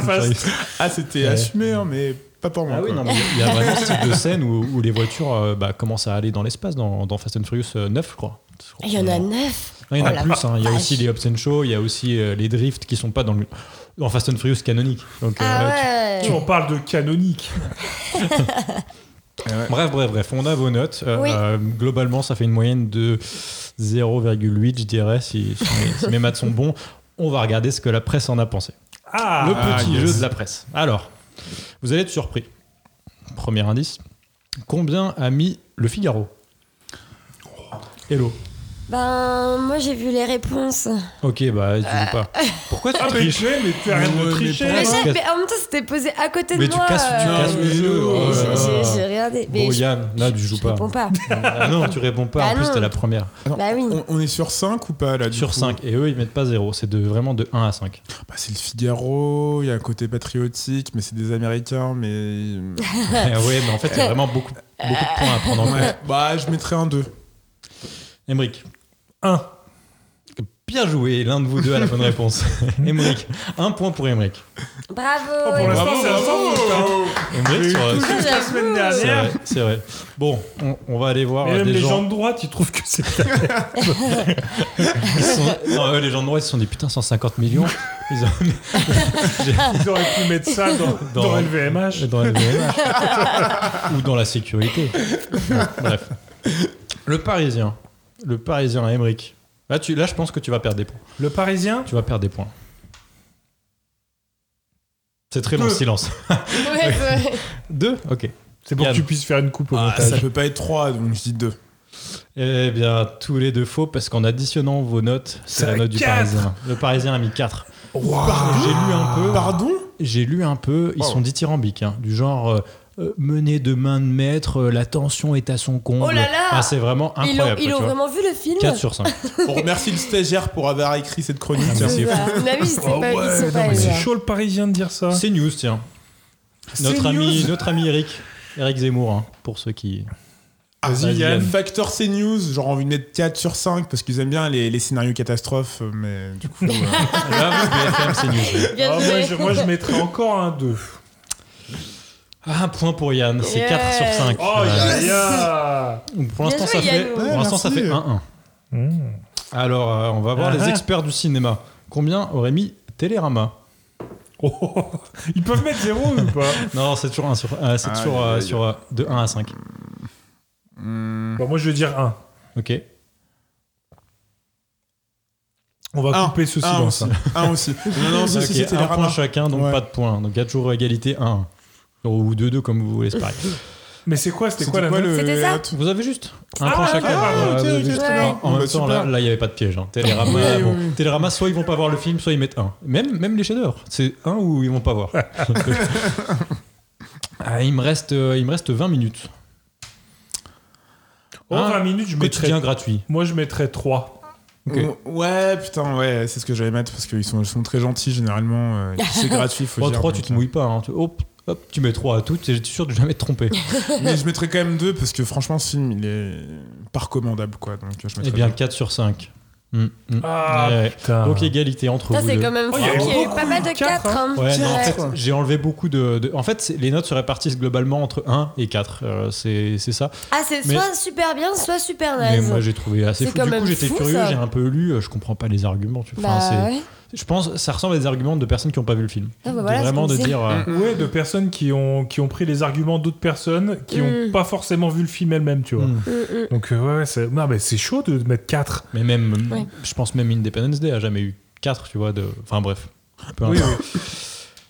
Ah, c'était Ouais. assumé, hein, mais pas pour moi. Ah oui, quoi. non, mais il y a vraiment ce type de scène où, où les voitures euh, bah, commencent à aller dans l'espace dans, dans Fast and Furious euh, 9, je crois. Je crois Il y en a que- neuf. Non, il y en a Oh plus. hein. Il y a aussi les Hobbs and Show, il y a aussi euh, les drifts qui sont pas dans le dans Fast and Furious canonique. Donc, Ah euh, tu- ouais. On parle de canonique. (laughs) Bref, bref, bref, on a vos notes. Euh, Oui. euh, globalement, ça fait une moyenne de 0,8, je dirais, si, si mes, si mes maths sont bons. On va regarder ce que la presse en a pensé. Ah, le petit jeu de la presse. Alors, vous allez être surpris. Premier indice. Combien a mis le Figaro? Hello. Ben, moi j'ai vu les réponses. Ok, bah tu joues pas. Pourquoi tu Ah, mais triches mais tu arrêtes de mais tricher. Mais, j'ai- mais en même temps, c'était posé à côté Mais de tu moi. casses, tu euh, casses le jeu. oh j'ai- là là. j'ai- J'ai regardé. Mais Bon, je, Yann, là, tu joues je pas. réponds pas. Ah non, tu réponds pas. Bah en plus, non. t'es la première. Bah oui. on, on est sur 5 ou pas là du Sur coup 5. Et eux, ils mettent pas 0. C'est de, vraiment de 1 à 5. Bah, C'est le Figaro, il y a un côté patriotique, mais c'est des Américains, mais. (laughs) ouais, mais en fait, il y a vraiment beaucoup, beaucoup de points à prendre en compte. Ouais, bah je mettrais un 2. Emmerich. 1. Bien joué, l'un de vous deux a la bonne réponse. (laughs) Emmerich. Un point pour Emmerich. Bravo. Oh, pour l'instant, c'est hein. Emmerich la J'avoue. semaine C'est dernière. vrai, c'est vrai. Bon, on, on va aller voir Et euh, même des les gens. gens de droite, ils trouvent que c'est (laughs) sont- non, eux, les gens de droite, ils se sont dit putain, 150 millions. Ils ont... (laughs) Ils auraient pu mettre ça dans, Dans- dans LVMH. dans la VMH. ou dans la sécurité. Bref. Le Parisien. Le Parisien à Emmerich. Là, tu, là, je pense que tu vas perdre des points. Le Parisien Tu vas perdre des points. C'est très long Deux. silence. (laughs) Ouais, ouais. Deux Ok. C'est pour Yann. que tu puisses faire une coupe au Ah, montage. ça peut pas être 3, donc je dis 2. Eh bien, tous les deux faux, parce qu'en additionnant vos notes, c'est la note du quatre. Parisien. Le Parisien a mis 4. Pardon J'ai lu un peu. Pardon? J'ai lu un peu, ils Wow. sont dithyrambiques, hein, du genre euh, euh, mené de main de maître, euh, la tension est à son comble. Oh là là Ah, c'est vraiment Ils ont, incroyable. ils ont vraiment vu le film 4 sur 5. (laughs) On remercie le stagiaire pour avoir écrit cette chronique. Ah, Oh (laughs) ouais, c'est chaud le Parisien de dire ça. C'est news, tiens. Notre C'est ami, news. notre ami Eric, Eric Zemmour, hein, pour ceux qui. Vas-y, Vas-y, Yann. Yann. Factor CNews, genre envie de mettre 4 sur 5 parce qu'ils aiment bien les, les scénarios catastrophes, euh, mais du coup. (laughs) euh, Là, BFM, c'est news. Bien Ah, moi, je, moi, je mettrais encore un 2. Ah, un point pour Yann, c'est Yeah. 4 sur 5. Oh, ya, ya. Pour l'instant, ça fait, Yann. pour Ouais, l'instant, ça fait 1-1. Mmh. Alors, euh, on va voir Ah les ah. experts du cinéma. Combien aurait mis Télérama? Oh, (laughs) ils peuvent mettre 0 ou pas? (laughs) Non, c'est toujours, un sur, euh, c'est Aïe, toujours euh, sur, euh, de 1 à 5. hmm, Bon, Moi, je vais dire 1. Ok. On va un, couper ce un silence. aussi. Un aussi. Non, non, (laughs) si, Ok, si, c'était un point chacun, donc Ouais. pas de points. Donc il y a toujours égalité 1. Ou 2-2 comme vous voulez, c'est pareil. (laughs) Mais c'est quoi C'était quoi la note C'était ça Vous avez juste un Ah, point chacun. bien. En, Bah, même temps, là, il n'y avait pas de piège. hein. Télérama, Oui, bon, oui, oui. Télérama, soit ils vont pas voir le film, soit ils mettent 1. Même, même les chefs-d'œuvre, c'est 1 ou ils vont pas voir. (laughs) Ah, il, me reste, euh, il me reste 20 minutes. Oh, Un 20 minutes, je Quotidien mettrais. gratuit. Moi, je mettrais 3. Ok. Ouais, putain, ouais, c'est ce que j'allais mettre parce qu'ils sont, ils sont très gentils généralement. euh, (laughs) c'est gratuit, faut Oh, dire. 3, tu te mouilles pas. hein. Tu- Hop, tu mets 3 à toutes, et je suis sûr de jamais te tromper. (laughs) Mais je mettrais quand même 2 parce que franchement, ce film, il est pas recommandable quoi. Donc je mettrais Eh bien, deux. 4 sur 5. Mm, mm. Ah, Ouais. Donc égalité entre Ça, vous c'est quand même Oh, fou il y a beaucoup pas mal de de quatre, 4. Hein. Ouais, non, en fait, j'ai enlevé beaucoup de, de- En fait, les notes se répartissent globalement entre 1 et 4. euh, c'est c'est ça. Ah, c'est Mais- soit super bien, soit super Mais naze. moi, j'ai trouvé assez fou. Du coup, j'étais curieux, j'ai un peu lu. euh, Je comprends pas les arguments. Tu... Enfin, Bah. Je pense ça ressemble à des arguments de personnes qui n'ont pas vu le film. Ah, bah De voilà, c'est vraiment de dire. euh, Ouais, de personnes qui ont, qui ont pris les arguments d'autres personnes qui n'ont Mm. pas forcément vu le film elles-mêmes, tu vois. Mm, mm. Donc, euh, ouais, ouais, c'est non, mais c'est chaud de mettre 4. Mais même, Ouais. je pense même Independence Day a jamais eu 4, tu vois. De... Enfin bref. Peu Oui, importe.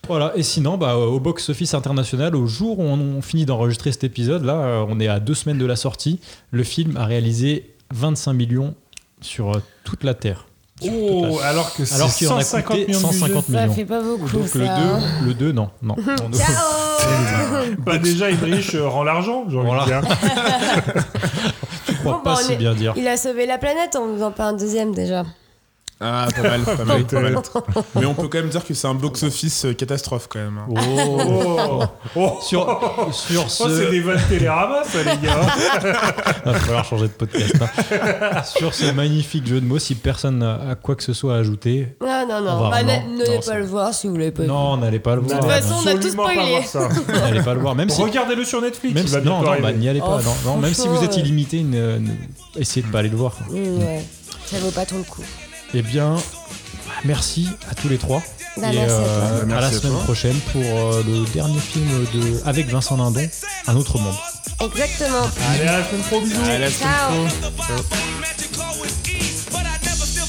Voilà, et sinon, bah, au box-office international, au jour où on, on finit d'enregistrer cet épisode, là, euh, on est à deux semaines de la sortie, le film a réalisé 25 millions sur toute la Terre. Oh, alors que c'est Alors qu'il en a 150 coûté millions de budget. 150 Ça millions. fait pas beaucoup, Donc ça. le 2, le 2, non. non. (laughs) On- Ciao (laughs) Bah, déjà, Emmerich euh, rend l'argent, j'ai envie Voilà. de dire. (laughs) Je crois Bon, pas on si est- bien dire. Il a sauvé la planète en faisant pas un deuxième déjà. Ah, pas mal, pas mal, pas mal. (laughs) Mais on peut quand même dire que c'est un box-office euh, catastrophe quand même. hein. Oh. Oh, oh, (laughs) Sur, sur Oh, ce... c'est des vannes télérama, ça, les gars. Il (laughs) va falloir changer de podcast. hein. Sur ce magnifique jeu de mots, si personne n'a a quoi que ce soit à ajouter, Non, non, On non. va Bah, ne- N'allez pas le voir si vous l'avez pas vu. non, n'allez pas le voir. toute façon, on a tout pas spoilé. N'allez pas le voir. Même si, Regardez-le sur Netflix. même si- non, non, bah, n'y allez pas. Oh, non, non, même si vous êtes illimité, ne- ne- essayez de pas aller le voir. Mm, ouais. Ça vaut pas trop le coup. Eh bien, merci à tous les trois. Bah, et merci à toi. euh, à, Merci la à semaine toi. prochaine pour euh, le dernier film de avec Vincent Lindon, Un autre monde. Exactement. Allez, à la semaine pro, bisous. À la semaine Ciao. pro. Magic call with ease, but I never feel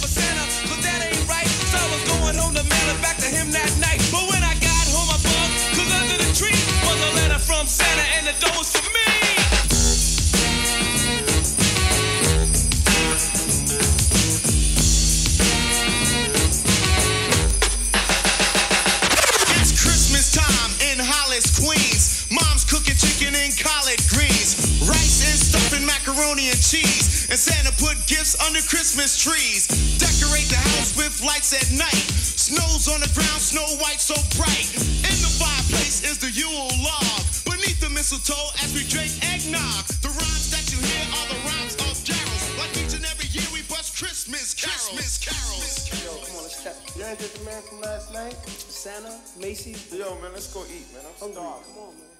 eating collard greens, rice and stuffing macaroni and cheese. And Santa put gifts under Christmas trees. Decorate the house with lights at night. Snow's on the ground, snow white so bright. In the fireplace is the Yule log. Beneath the mistletoe as we drink eggnog. The rhymes that you hear are the rhymes of carols. Like each and every year we bust Christmas carols. Christmas carols. Yo, come on, let's check. You ain't get the man from last night? Santa, Macy? Yo, man, let's go eat, man. I'm starved. Come on, man.